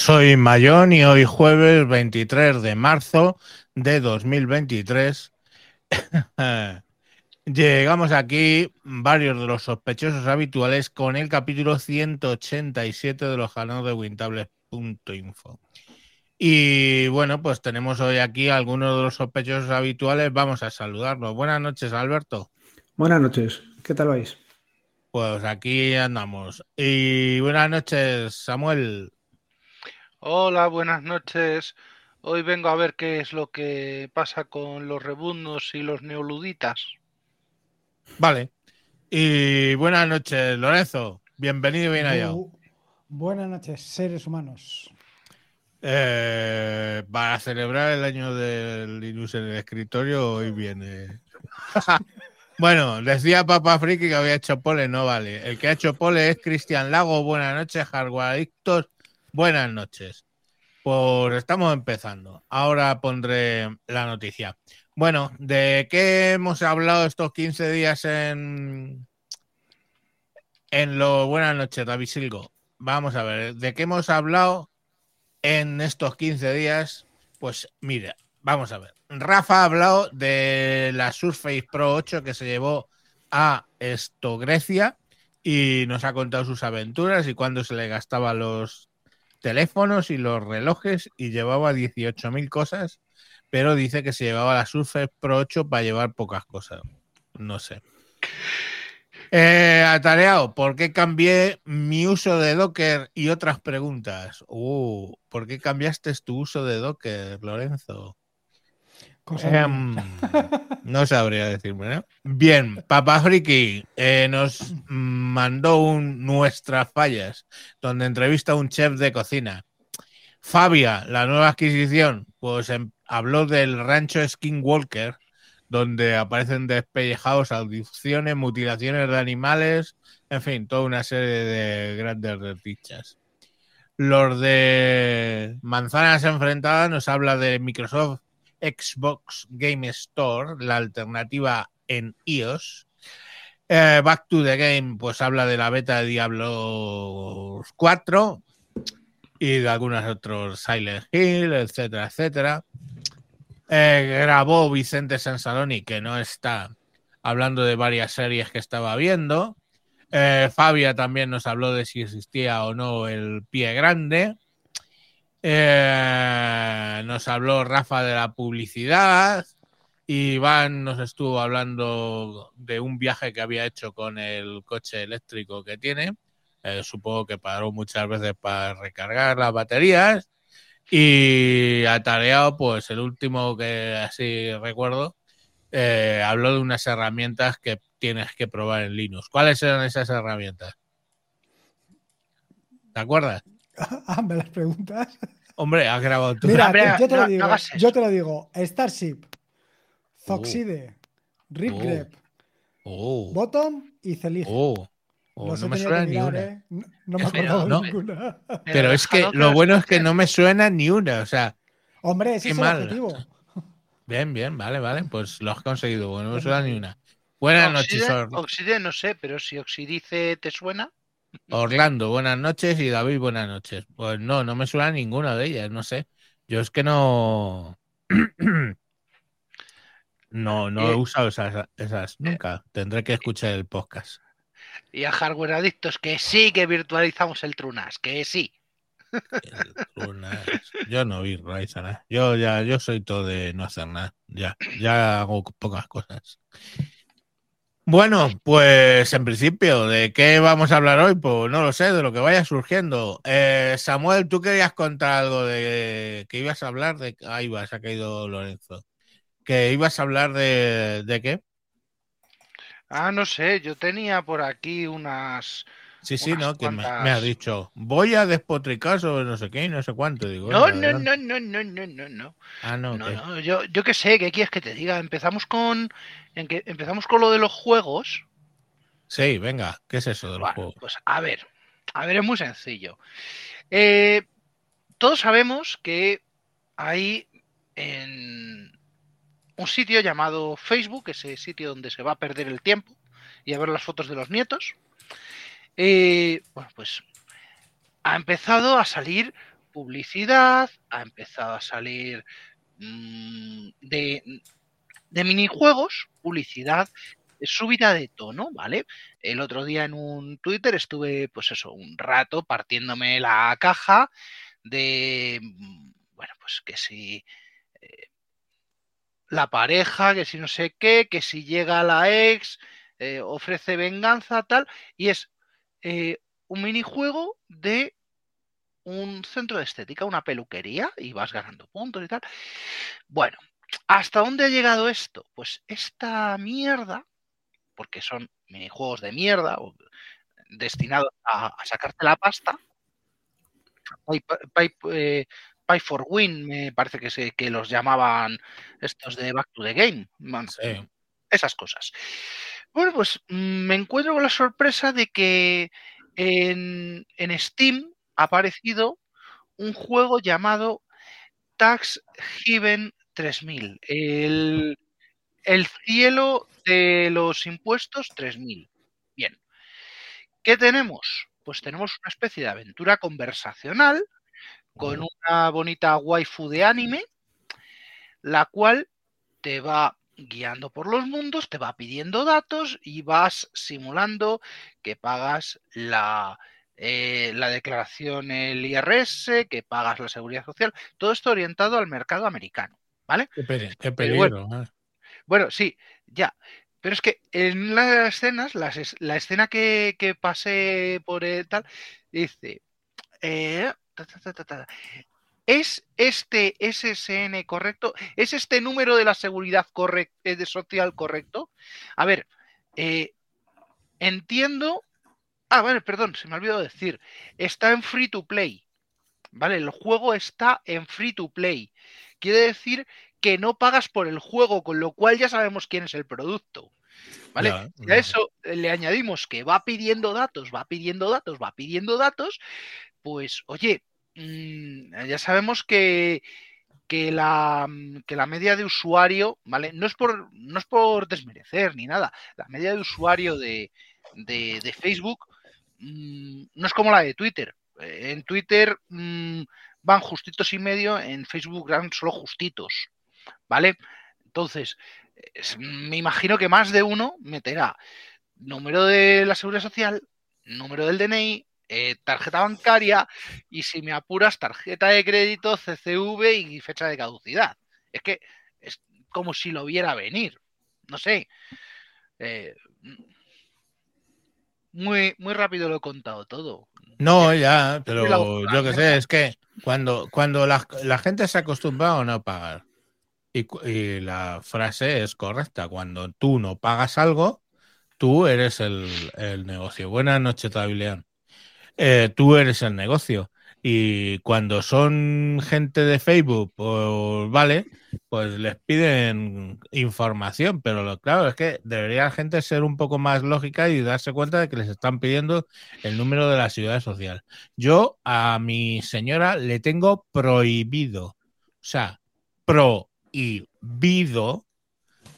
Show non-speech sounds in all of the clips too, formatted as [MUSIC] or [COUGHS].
soy Mayón y hoy jueves 23 de marzo de 2023 [LAUGHS] llegamos aquí varios de los sospechosos habituales con el capítulo 187 de los canales de Wintables.info. Y bueno, pues tenemos hoy aquí algunos de los sospechosos habituales. Vamos a saludarlos. Buenas noches, Alberto. Buenas noches, ¿qué tal vais? Pues aquí andamos. Y buenas noches, Samuel. Hola, buenas noches. Hoy vengo a ver qué es lo que pasa con los rebundos y los neoluditas. Vale. Y buenas noches, Lorenzo. Bienvenido y bien hallado. Bu- Buenas noches, seres humanos. Eh, para celebrar el año del Linux en el escritorio, hoy viene. [LAUGHS] bueno, decía Papa Friki que había hecho pole, no vale. El que ha hecho pole es Cristian Lago. Buenas noches, hardware adictos. Buenas noches. Pues estamos empezando. Ahora pondré la noticia. Bueno, ¿de qué hemos hablado estos 15 días en, en lo Buenas noches, David Silgo? Vamos a ver, ¿de qué hemos hablado en estos 15 días? Pues mira, vamos a ver. Rafa ha hablado de la Surface Pro 8 que se llevó a esto Grecia y nos ha contado sus aventuras y cuándo se le gastaba los teléfonos y los relojes y llevaba 18.000 cosas, pero dice que se llevaba la Surface Pro 8 para llevar pocas cosas. No sé. Eh, atareado, ¿por qué cambié mi uso de Docker y otras preguntas? Uh, ¿Por qué cambiaste tu uso de Docker, Lorenzo? Cosa Em, [LAUGHS] no sabría decirme, ¿no? Bien, Papa Friki eh, nos mandó un Nuestras Fallas, donde entrevista a un chef de cocina. Fabia, la nueva adquisición, pues em, habló del rancho Skinwalker, donde aparecen despellejados, audiciones, mutilaciones de animales, en fin, toda una serie de grandes desdichas. Los de Manzanas Enfrentadas nos habla de Microsoft Xbox Game Store, la alternativa en iOS. Eh, Back to the Game, pues habla de la beta de Diablo 4 y de algunos otros Silent Hill, etcétera, etcétera. Eh, grabó Vicente Sansaloni, que no está hablando de varias series que estaba viendo. Eh, Fabia también nos habló de si existía o no el pie grande. Eh, nos habló Rafa de la publicidad. Y Iván nos estuvo hablando de un viaje que había hecho con el coche eléctrico que tiene. Eh, supongo que paró muchas veces para recargar las baterías. Y atareado, pues el último que así recuerdo, eh, habló de unas herramientas que tienes que probar en Linux. ¿Cuáles eran esas herramientas? ¿Te acuerdas? [LAUGHS] Ah, ¿me las preguntas? Hombre, has grabado tú. Mira, Hombre, yo te no- lo digo. yo te lo digo. Starship, Zoxide, Ripgrep, Oh, Bottom y Celige. oh, oh, no me suena ni una. ¿eh? No, no me Pero, acuerdo ¿no? de ninguna. Pero es que lo bueno es que no me suena ni una. O sea, Hombre, ese Qué es el mal. objetivo. bien, bien, vale, vale. Pues lo has conseguido. Bueno, no me suena ni una. Buenas noches, Oxide no sé, pero si Oxidice te suena, Orlando. Buenas noches. Y David, buenas noches. Pues no, no me suena ninguna de ellas. No sé. Yo es que no. [CLEARS THROAT] No, no he Eh, usado esas, esas nunca. Tendré que escuchar el podcast. y a hardware adictos que sí que virtualizamos el Trunas, que sí. El Trunas. Yo no vi Ryzen, ¿eh? Yo ya, yo soy todo de no hacer nada. Ya, ya hago pocas cosas. Bueno, pues en principio, ¿de qué vamos a hablar hoy? Pues no lo sé, de lo que vaya surgiendo. Eh, Samuel, tú querías contar algo de que ibas a hablar de. Ahí va, se ha caído Lorenzo. Que ibas a hablar de, de qué? Ah, no sé, yo tenía por aquí unas... Sí, sí, ¿no? Que me, ha dicho, voy a despotricar sobre no sé qué y no sé cuánto. Digo, No, no, no, no, no, no, no, no. Ah, no, No, yo, yo qué sé, ¿qué quieres que te diga? Empezamos con... En que, empezamos con lo de los juegos. Sí, venga, ¿qué es eso de los Bueno, juegos? pues a ver, a ver, es muy sencillo. Eh, todos sabemos que hay en un sitio llamado Facebook, ese sitio donde se va a perder el tiempo y a ver las fotos de los nietos. Eh, bueno, pues ha empezado a salir publicidad, ha empezado a salir mm, de, minijuegos, publicidad subida de tono, ¿vale? El otro día en un Twitter estuve, pues eso, un rato partiéndome la caja de, mm, bueno, pues que si eh, la pareja, que si no sé qué, que si llega la ex, eh, ofrece venganza, tal, y es eh, un minijuego de un centro de estética, una peluquería, y vas ganando puntos y tal. Bueno, ¿hasta dónde ha llegado esto? Pues esta mierda, porque son minijuegos de mierda o destinados a, a sacarte la pasta. Pay, pay- eh, pay for win, me parece que, se, que los llamaban estos de Back to the Game. Sí. esas cosas. Bueno, pues mm, me encuentro con la sorpresa de que en, en Steam ha aparecido un juego llamado Tax Heaven 3000. El, el cielo de los impuestos 3000. Bien. ¿Qué tenemos? Pues tenemos una especie de aventura conversacional con una bonita waifu de anime, la cual te va guiando por los mundos, te va pidiendo datos y vas simulando que pagas la, eh, la declaración, el IRS, que pagas la seguridad social, todo esto orientado al mercado americano, ¿vale? Qué. ¿eh? Bueno, sí, ya. Pero es que en las escenas, las la escena que, que pasé por el tal, dice, eh, ta, ta, ta, ta, ta, ¿es este SSN correcto? ¿Es este número de la seguridad correc- eh, de social correcto? A ver, eh, entiendo... Ah, vale, perdón, se me olvidó decir. Está en free to play. ¿Vale? El juego está en free to play. Quiere decir que no pagas por el juego, con lo cual ya sabemos quién es el producto. ¿Vale? Y a eso le añadimos que va pidiendo datos, va pidiendo datos, va pidiendo datos, pues oye, ya sabemos que, que, la, mm, que la media de usuario, ¿vale? No es por, no es por desmerecer ni nada, la media de usuario de, de- Facebook mm, no es como la de Twitter. Eh, En Twitter mm, van justitos y medio, en Facebook van solo justitos, ¿vale? Entonces, es- me imagino que más de uno meterá número de la seguridad social, número del DNI, eh, tarjeta bancaria y si me apuras, tarjeta de crédito, CCV y fecha de caducidad. Es que es como si lo viera venir. No sé. Eh, muy, muy rápido lo he contado todo. No, ya, pero yo que sé, es que cuando, cuando la, la gente se acostumbra a no pagar, y la frase es correcta, cuando tú no pagas algo, tú eres el, el negocio. Buenas noches, Tabileón. Eh, tú eres el negocio. Y cuando son gente de Facebook, pues vale, pues les piden información, pero lo claro es que debería la gente ser un poco más lógica y darse cuenta de que les están pidiendo el número de la seguridad social. Yo a mi señora le tengo prohibido, o sea, prohibido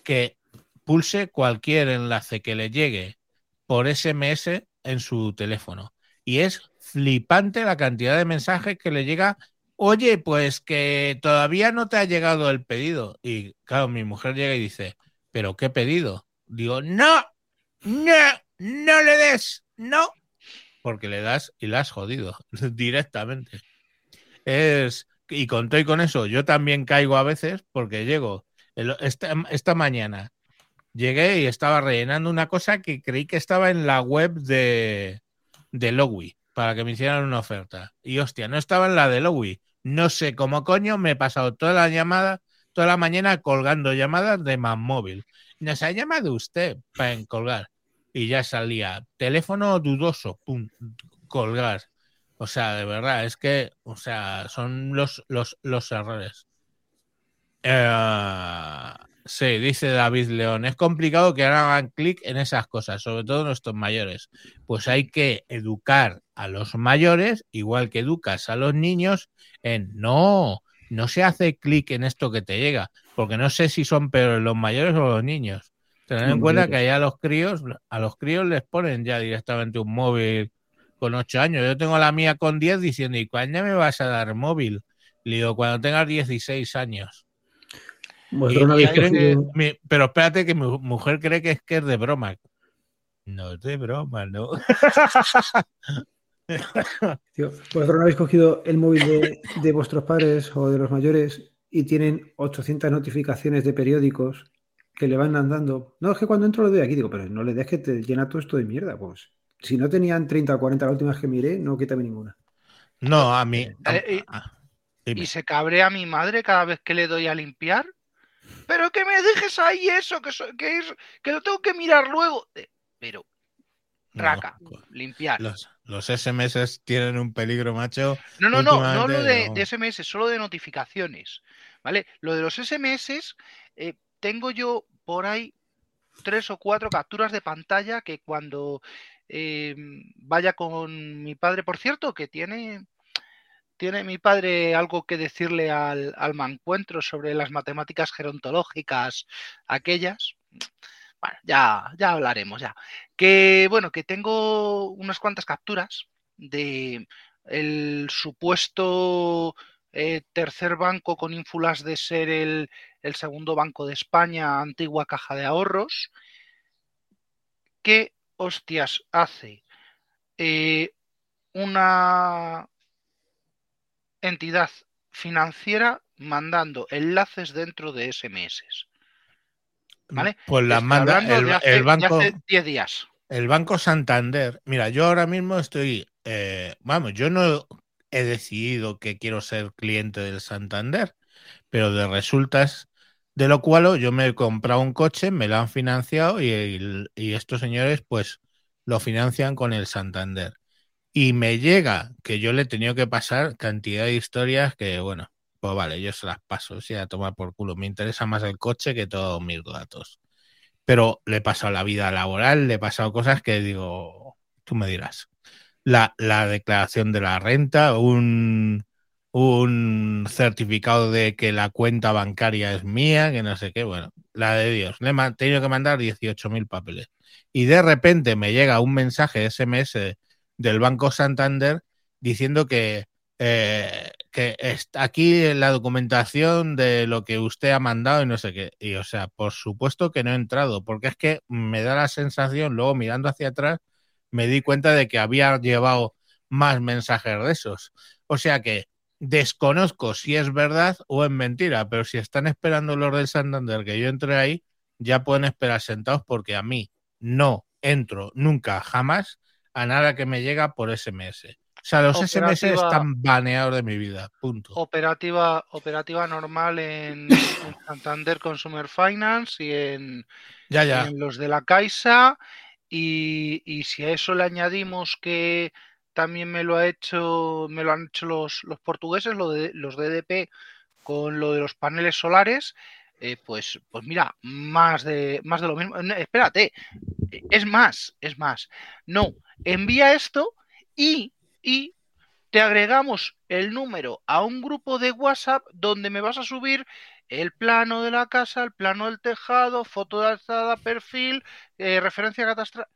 que pulse cualquier enlace que le llegue por SMS en su teléfono. Y es flipante la cantidad de mensajes que le llega. Oye, pues que todavía no te ha llegado el pedido. Y claro, mi mujer llega y dice, ¿pero qué pedido? Digo, no, no, no le des, no. Porque le das y la has jodido [LAUGHS] directamente. Es, y con todo y con eso, yo también caigo a veces porque llego esta, esta mañana llegué y estaba rellenando una cosa que creí que estaba en la web de, de Lowy para que me hicieran una oferta. Y hostia, no estaba en la de Lowy. No sé cómo coño me he pasado toda la llamada, toda la mañana colgando llamadas de más móvil. Nos ha llamado usted para colgar. Y ya salía teléfono dudoso, pum, colgar. O sea, de verdad, es que, o sea, son los, los, los errores. Eh, sí, dice David León, es complicado que hagan clic en esas cosas, sobre todo nuestros mayores. Pues hay que educar a los mayores, igual que educas a los niños, en no, no se hace clic en esto que te llega, porque no sé si son peores los mayores o los niños. Tener en Los cuenta que allá a los críos, a los críos les ponen ya directamente un móvil con 8 años. Yo tengo la mía con 10 diciendo, ¿y cuándo me vas a dar móvil? Le digo, cuando tengas 16 años. No que- mi- pero espérate que mi mujer cree que es que es de broma. No es de broma, ¿no? [LAUGHS] tío, vosotros no habéis cogido el móvil de, de vuestros padres o de los mayores y tienen 800 notificaciones de periódicos que le van andando. No, es que cuando entro lo doy aquí, digo, pero no le des que te llena todo esto de mierda. Pues si no tenían 30 o 40 la última vez que miré, no quítame ninguna. No, a mí. Eh, dime. Y se cabrea mi madre cada vez que le doy a limpiar. Pero que me dejes ahí eso, que, so- que, es, que lo tengo que mirar luego. Pero, No, raca, limpiar. los, los SMS tienen un peligro, macho. No, no, no, no lo últimamente de, no. de SMS, solo de notificaciones. ¿Vale? Lo de los SMS, eh, tengo yo por ahí tres o cuatro capturas de pantalla que cuando eh, vaya con mi padre, por cierto, que tiene, tiene mi padre algo que decirle al, al mancuentro sobre las matemáticas gerontológicas, aquellas. Bueno, ya, ya hablaremos, ya. Que bueno, que tengo unas cuantas capturas de el supuesto eh, tercer banco con ínfulas de ser el, el segundo banco de España, antigua caja de ahorros. ¿Qué hostias hace eh, una entidad financiera mandando enlaces dentro de SMS? ¿Vale? Pues la Estoy manda el, hace- el banco. hace 10 días. El Banco Santander, mira, yo ahora mismo estoy, eh, vamos, yo no he decidido que quiero ser cliente del Santander, pero de resultas de lo cual yo me he comprado un coche, me lo han financiado y estos señores pues lo financian con el Santander. Y me llega que yo le he tenido que pasar cantidad de historias que, bueno, pues vale, yo se las paso, si a tomar por culo. Me interesa más el coche que todos mis datos pero le he pasado la vida laboral, le he pasado cosas que digo, tú me dirás. La, la declaración de la renta, un, un certificado de que la cuenta bancaria es mía, que no sé qué, bueno, la de Dios. Le he tenido que mandar 18.000 papeles. Y de repente me llega un mensaje SMS del Banco Santander diciendo que, eh, que está aquí la documentación de lo que usted ha mandado y no sé qué. Y o sea, por supuesto que no he entrado, porque es que me da la sensación, luego mirando hacia atrás, me di cuenta de que había llevado más mensajes de esos. O sea que desconozco si es verdad o es mentira, pero si están esperando los del Santander que yo entre ahí, ya pueden esperar sentados porque a mí no entro nunca, jamás, a nada que me llega por SMS. O sea, los SMS están baneados de mi vida. Punto. Operativa, operativa normal en, en Santander Consumer Finance y en, Ya, ya. en los de la Caixa. Y, y si a eso le añadimos que también me lo ha hecho, me lo han hecho los, los portugueses, lo de, los DDP, con lo de los paneles solares, eh, pues, pues mira, más de, más de lo mismo. Espérate, es más, es más. No, envía esto y, y te agregamos el número a un grupo de WhatsApp donde me vas a subir el plano de la casa, el plano del tejado, foto de alzada, perfil, eh, referencia catastral.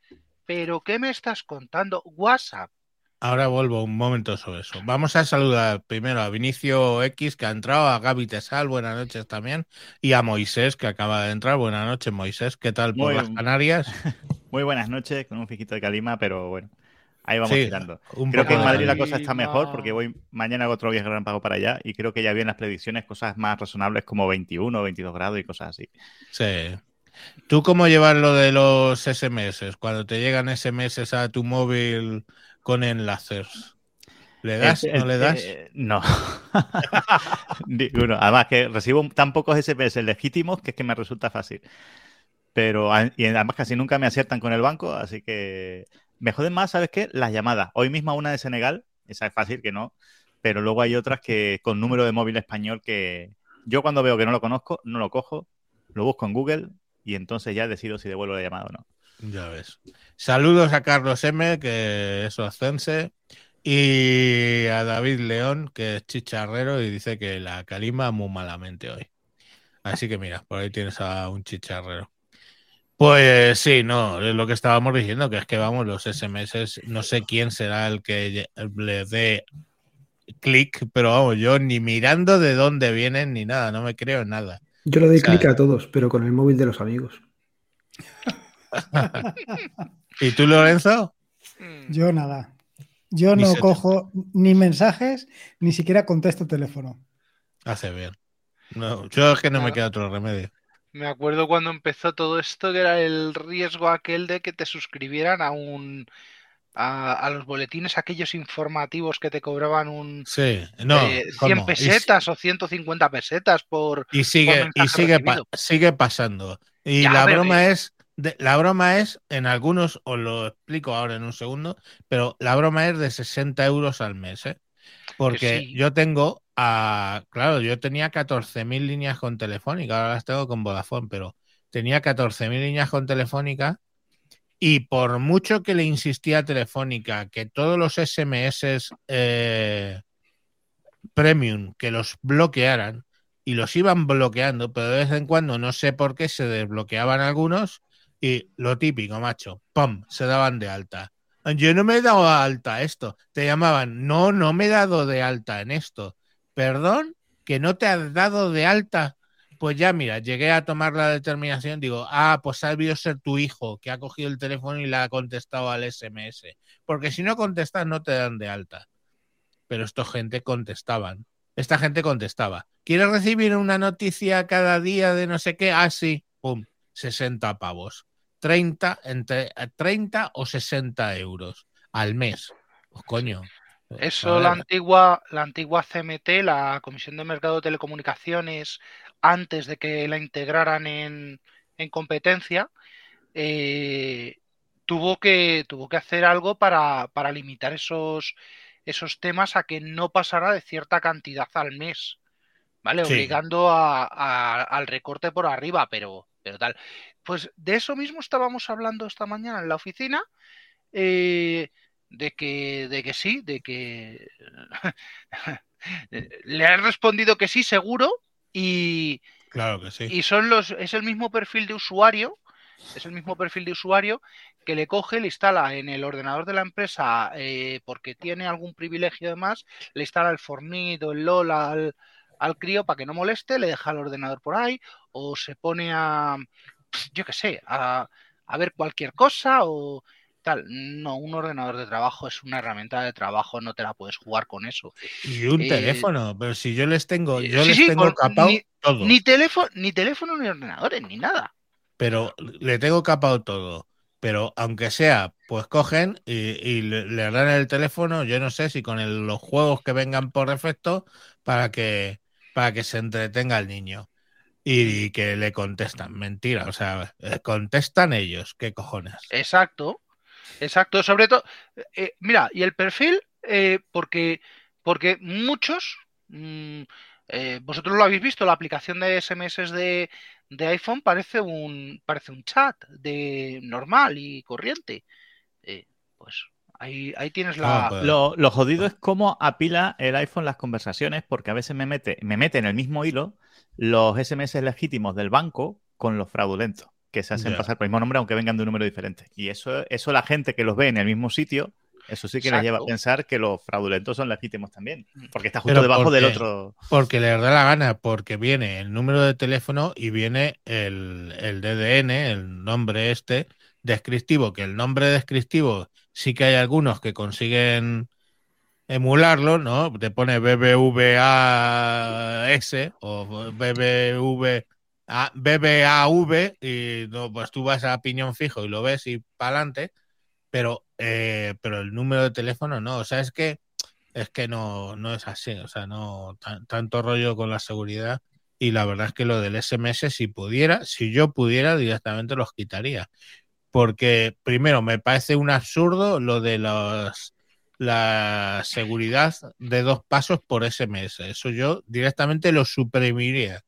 Pero ¿qué me estás contando? WhatsApp. Ahora vuelvo un momento sobre eso. Vamos a saludar primero a Vinicio X, que ha entrado, a Gaby Tesal, buenas noches también, y a Moisés, que acaba de entrar. Buenas noches, Moisés. ¿Qué tal por Muy las. Canarias? [LAUGHS] Muy buenas noches, con un fijito de calima, pero bueno, ahí vamos Sí, tirando. Creo que en Madrid la cosa está mejor porque voy mañana hago otro viaje relámpago para allá y creo que ya vi en las predicciones cosas más razonables como 21 o 22 grados y cosas así. Sí. ¿Tú cómo llevas lo de los SMS? Cuando te llegan SMS a tu móvil con enlaces. ¿Le das? ¿No le das? eh, no. [LAUGHS] Ninguno. Además que recibo tan pocos SMS legítimos que es que me resulta fácil. Pero y además casi nunca me aciertan con el banco, así que me joden más, ¿sabes qué? Las llamadas. Hoy mismo una de Senegal, esa es fácil que no, pero luego hay otras que con número de móvil español que yo cuando veo que no lo conozco, no lo cojo, lo busco en Google y entonces ya decido si devuelvo la llamada o no. Ya ves. Saludos a Carlos M, que es oscense, y a David León, que es chicharrero y dice que la calima muy malamente hoy. Así que mira, por ahí tienes a un chicharrero. Pues sí, no, es lo que estábamos diciendo, que es que vamos, los SMS, no sé quién será el que le dé clic, pero vamos, yo ni mirando de dónde vienen ni nada, no me creo en nada. Yo le doy O sea, clic a todos, pero con el móvil de los amigos. [LAUGHS] ¿Y tú, Lorenzo? Mm, Yo nada. Yo Ni no te- cojo ni mensajes, ni siquiera contesto teléfono. Hace bien. No, yo es que no me queda otro remedio. Me acuerdo cuando empezó todo esto, que era el riesgo aquel de que te suscribieran a un a, a los boletines aquellos informativos que te cobraban un Sí, no. eh, 100 ¿cómo? Y- pesetas o 150 pesetas por Y, sigue, por y sigue, pa- sigue pasando. Y Ya, la broma que- es, de- la broma es, en algunos, os lo explico ahora en un segundo, pero la broma es de 60 euros al mes, ¿eh? Porque sí. yo tengo, a, claro, yo tenía 14.000 líneas con Telefónica, ahora las tengo con Vodafone, pero tenía 14.000 líneas con Telefónica y por mucho que le insistía a Telefónica que todos los SMS eh, premium que los bloquearan y los iban bloqueando, pero de vez en cuando no sé por qué se desbloqueaban algunos y lo típico, macho, ¡pum! se daban de alta. Yo no me he dado de alta esto. Te llamaban, no, no me he dado de alta en esto. Perdón, que no te has dado de alta. Pues ya, mira, llegué a tomar la determinación, digo, ah, pues ha debido ser tu hijo que ha cogido el teléfono y le ha contestado al SMS. Porque si no contestas, no te dan de alta. Pero esta gente contestaban. Esta gente contestaba. ¿Quieres recibir una noticia cada día de no sé qué? Ah, sí, pum, 60 pavos. 30, entre eh, 30 o 60 euros al mes. Pues coño. Eso, la antigua, la antigua CMT, la Comisión de Mercado de Telecomunicaciones, antes de que la integraran en, en competencia, eh, tuvo que, tuvo que hacer algo para, para limitar esos, esos temas a que no pasara de cierta cantidad al mes, ¿vale? Sí. Obligando a- a- al recorte por arriba, pero, pero tal. Pues de eso mismo estábamos hablando esta mañana en la oficina. eh, de que, de que sí, de que [LAUGHS] le han respondido que sí, seguro, y, Claro que sí. y son los, es el mismo perfil de usuario, es el mismo perfil de usuario que le coge, le instala en el ordenador de la empresa eh, porque tiene algún privilegio de más, le instala el Fornit o el LOL al, al crío para que no moleste, le deja el ordenador por ahí, o se pone a, yo qué sé, a, a ver cualquier cosa o tal. No, un ordenador de trabajo es una herramienta de trabajo, no te la puedes jugar con eso. Y un eh, teléfono, pero si yo les tengo, yo sí, les sí, tengo capado ni- todo. Ni teléfono, ni teléfono, ni ordenadores, ni nada. pero le tengo capado todo. Pero aunque sea, pues cogen y, y le, le dan el teléfono, yo no sé si con el- los juegos que vengan por defecto, para que, para que se entretenga el niño. Y, que le contestan. Mentira, o sea, eh, contestan ellos, ¿qué cojones? Exacto, exacto. Sobre todo, eh, mira, y el perfil, eh, porque, porque muchos, mm, eh, vosotros lo habéis visto, la aplicación de SMS de, de iPhone parece un, parece un chat de normal y corriente. Eh, pues ahí, ahí tienes la. Ah, pues, Lo, lo jodido es cómo apila el iPhone las conversaciones, porque a veces me mete, me mete en el mismo hilo los SMS legítimos del banco con los fraudulentos, que se hacen pasar por el mismo nombre aunque vengan de un número diferente. Y eso, eso la gente que los ve en el mismo sitio, eso sí que les lleva a Exacto. pensar que los fraudulentos son legítimos también, porque está justo Pero debajo ¿por del otro. Porque les da la gana, porque viene el número de teléfono y viene el, el DDN, el nombre este descriptivo, que el nombre descriptivo sí que hay algunos que consiguen emularlo, ¿no? Te pone BBVAS o BBV a BBAV y no, pues tú vas a piñón fijo y lo ves y para adelante, pero, eh, pero el número de teléfono no. O sea, es que es que no, no es así. O sea, no tan- tanto rollo con la seguridad. Y la verdad es que lo del SMS, si pudiera, si yo pudiera, directamente los quitaría. Porque primero me parece un absurdo lo de los la seguridad de dos pasos por SMS. Eso yo directamente lo suprimiría.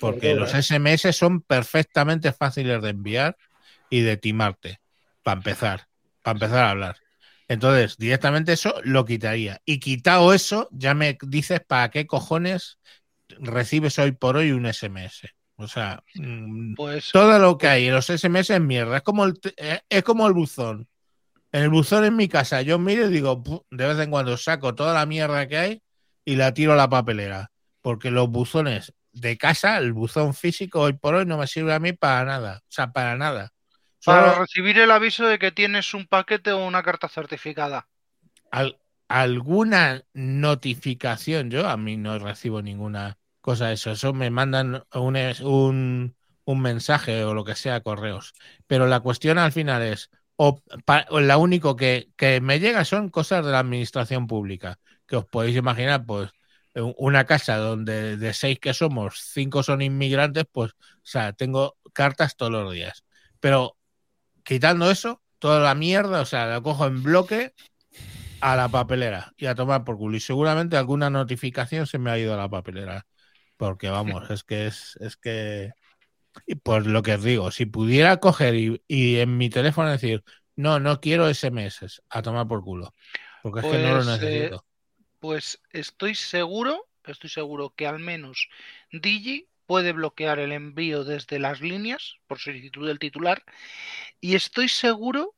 Porque los. SMS son perfectamente fáciles de enviar y de timarte. Para empezar. Para empezar a hablar. Entonces, directamente eso lo quitaría. Y quitado eso, ya me dices para qué cojones recibes hoy por hoy un SMS. O sea, mm, Pues todo lo que hay en los SMS es mierda. Es como el, eh, es como el buzón. En el buzón en mi casa, yo miro y digo, de vez en cuando saco toda la mierda que hay y la tiro a la papelera. Porque los buzones de casa, el buzón físico hoy por hoy no me sirve a mí para nada. O sea, para nada. para recibir el aviso de que tienes un paquete o una carta certificada. al- alguna notificación, yo a mí no recibo ninguna cosa eso. Eso me mandan un, un, un mensaje o lo que sea, correos. Pero la cuestión al final es, o, o la único que, que me llega son cosas de la administración pública, que os podéis imaginar, pues una casa donde de seis que somos, cinco son inmigrantes, pues, o sea, tengo cartas todos los días. Pero quitando eso, toda la mierda, o sea, la cojo en bloque a la papelera y a tomar por culo. Y seguramente alguna notificación se me ha ido a la papelera. Porque vamos, es que es, es que. Y pues lo que os digo, si pudiera coger y, y en mi teléfono decir, no, no quiero SMS, a tomar por culo. Porque es que no lo Pues, eh, necesito. Pues estoy seguro, estoy seguro que al menos Digi puede bloquear el envío desde las líneas por solicitud del titular y estoy seguro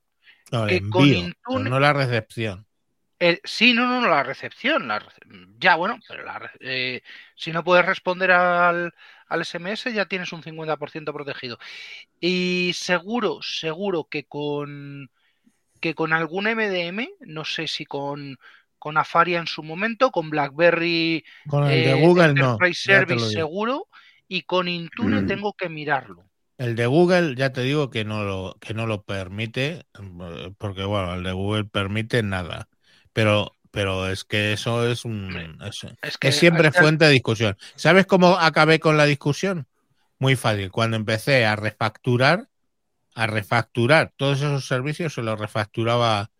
No, que con envío, Intune- no la recepción. Eh, sí, no, no, no, la recepción. la rece- ya, bueno, pero la re- eh, si no puedes responder al, al SMS, ya tienes un 50% protegido. Y seguro, seguro que con que con algún MDM, no sé si con, con Afaria en su momento, con BlackBerry Con el de eh, Google no. Enterprise lo Service seguro, y con Intune Mm. tengo que mirarlo. El de Google ya te digo que no lo, que no lo permite, eh, porque bueno, el de Google permite nada. Pero, pero es que eso es un Es que es siempre al fuente de discusión. ¿Sabes cómo acabé con la discusión? Muy fácil. Cuando empecé a refacturar, a refacturar todos esos servicios, se los refacturaba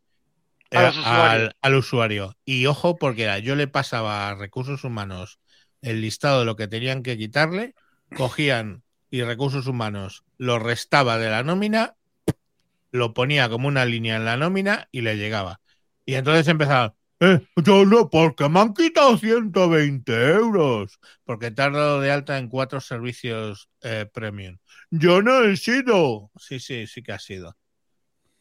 eh, usuarios. al, al usuario. Y ojo, porque era, yo le pasaba a recursos humanos el listado de lo que tenían que quitarle, cogían y recursos humanos lo restaba de la nómina, lo ponía como una línea en la nómina y le llegaba. Y entonces empezaba, eh, yo no, porque me han quitado 120 euros, porque te has dado de alta en cuatro servicios eh, premium. Yo no he sido. Sí, sí, sí que ha sido.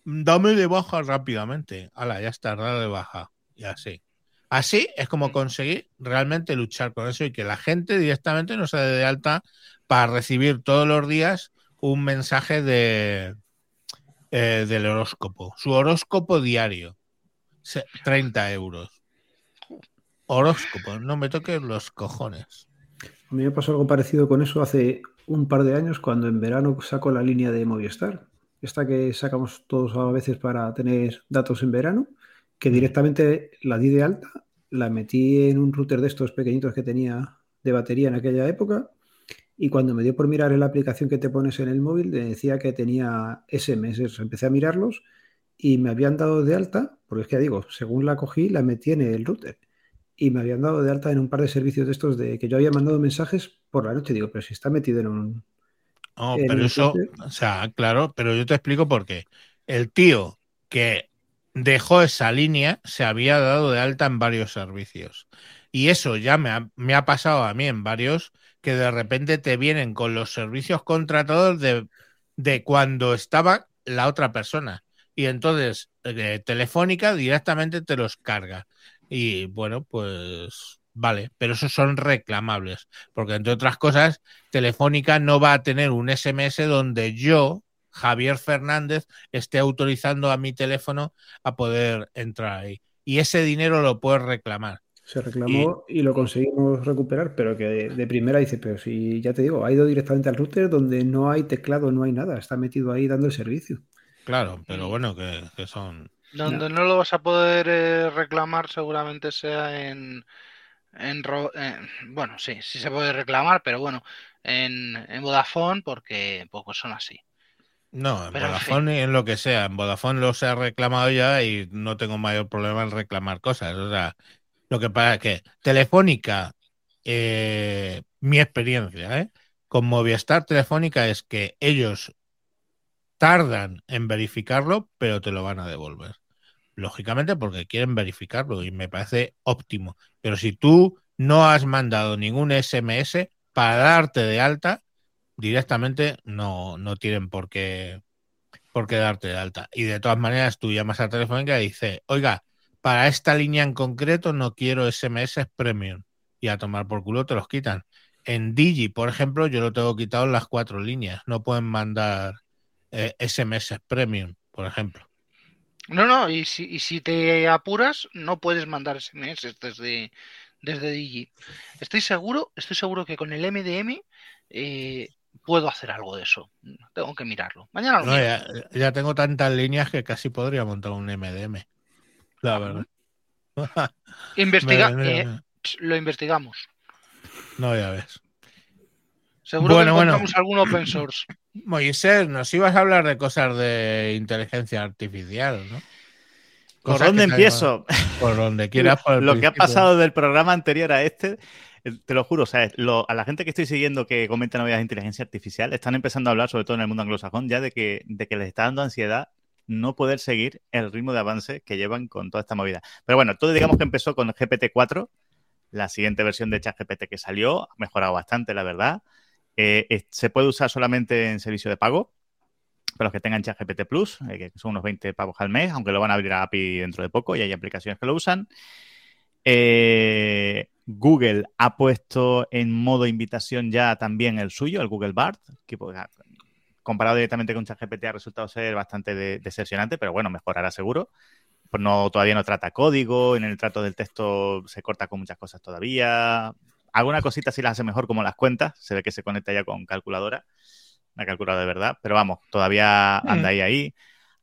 Dame de baja rápidamente. Hala, ya está, dado de baja. Y así. Así es como conseguir realmente luchar con eso y que la gente directamente no se dé de alta para recibir todos los días un mensaje de eh, del horóscopo. Su horóscopo diario. Se- 30 euros. Horóscopo, no me toques los cojones. A mí me pasó algo parecido con eso hace un par de años cuando en verano saco la línea de Movistar. Esta que sacamos todos a veces para tener datos en verano, que directamente la di de alta, la metí en un router de estos pequeñitos que tenía de batería en aquella época y cuando me dio por mirar en la aplicación que te pones en el móvil, decía que tenía SMS. Empecé a mirarlos y me habían dado de alta, porque es que digo, según la cogí, la metí en el router y me habían dado de alta en un par de servicios de estos de que yo había mandado mensajes por la noche. Digo, pero si está metido en un. No, en pero eso, router. o sea, claro, pero yo te explico por qué. El tío que dejó esa línea se había dado de alta en varios servicios. Y eso ya me ha, me ha pasado a mí en varios que de repente te vienen con los servicios contratados de, de cuando estaba la otra persona. Y entonces eh, Telefónica directamente te los carga. Y bueno, pues vale, pero esos son reclamables. Porque entre otras cosas, Telefónica no va a tener un SMS donde yo, Javier Fernández, esté autorizando a mi teléfono a poder entrar ahí. Y ese dinero lo puedes reclamar. Se reclamó y, lo conseguimos recuperar, pero que de, de primera dice, pero si ya te digo, ha ido directamente al router donde no hay teclado, no hay nada, está metido ahí dando el servicio. Claro, pero bueno, que, que son. Donde no lo vas a poder eh, reclamar seguramente sea en, en, ro- en- bueno, sí, sí se puede reclamar, pero bueno, en, en Vodafone porque pues, pues son así. No, en Pero, en Vodafone y en lo que sea. En Vodafone los he reclamado ya y no tengo mayor problema en reclamar cosas. O sea, lo que pasa es que Telefónica, eh, mi experiencia, ¿eh? con Movistar Telefónica es que ellos tardan en verificarlo, pero te lo van a devolver. Lógicamente porque quieren verificarlo y me parece óptimo. Pero si tú no has mandado ningún SMS para darte de alta, directamente no, no tienen por qué, por qué darte de alta. Y de todas maneras, tú llamas a Telefónica y dices, oiga, para esta línea en concreto no quiero SMS premium. Y a tomar por culo te los quitan. En Digi, por ejemplo, yo lo tengo quitado en las cuatro líneas. No pueden mandar eh, SMS premium, por ejemplo. No, no, y si, y si te apuras, no puedes mandar SMS desde, desde Digi. Estoy seguro, estoy seguro que con el MDM eh, puedo hacer algo de eso. Tengo que mirarlo. Mañana lo No, miro. ya, ya tengo tantas líneas que casi podría montar un MDM. La verdad. Investiga, [LAUGHS] eh, lo investigamos. No, ya ves. Seguro Bueno, que bueno. encontramos algún open source. [CLEARS THROAT] Moisés, nos ibas a hablar de cosas de inteligencia artificial, ¿no? ¿Por dónde empiezo? Por donde quieras. [LAUGHS] por el lo que ha pasado del programa anterior a este, eh, te lo juro, o sea, lo- a la gente que estoy siguiendo que comenta novedades de inteligencia artificial, están empezando a hablar, sobre todo en el mundo anglosajón, ya de que, de que les está dando ansiedad no poder seguir el ritmo de avance que llevan con toda esta movida. Pero bueno, todo digamos que empezó con GPT-4, la siguiente versión de ChatGPT que salió, ha mejorado bastante, la verdad. Eh, se puede usar solamente en servicio de pago, para los que tengan ChatGPT Plus, eh, que son unos 20 pavos al mes, aunque lo van a abrir a API dentro de poco y hay aplicaciones que lo usan. Eh, Google ha puesto en modo invitación ya también el suyo, el Google Bard, que pues, ah, comparado directamente con ChatGPT ha resultado ser bastante de- decepcionante, pero bueno, mejorará seguro. Pues no, todavía no trata código, en el trato del texto se corta con muchas cosas todavía. Alguna cosita sí las hace mejor como las cuentas, se ve que se conecta ya con calculadora, una calculadora de verdad, pero vamos, todavía anda ahí ahí.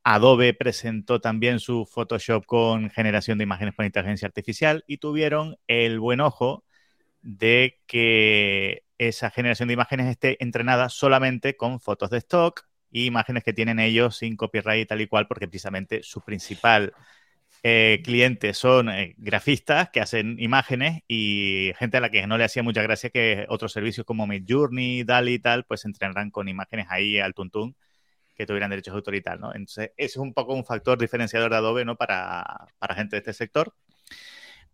Adobe presentó también su Photoshop con generación de imágenes por inteligencia artificial y tuvieron el buen ojo de que esa generación de imágenes esté entrenada solamente con fotos de stock y imágenes que tienen ellos sin copyright y tal y cual, porque precisamente su principal eh, cliente son eh, grafistas que hacen imágenes y gente a la que no le hacía mucha gracia que otros servicios como Midjourney, DALI y tal, pues entrenarán con imágenes ahí al tuntún que tuvieran derechos de autor y tal, ¿no? Entonces, ese es un poco un factor diferenciador de Adobe, ¿no? Para, para gente de este sector.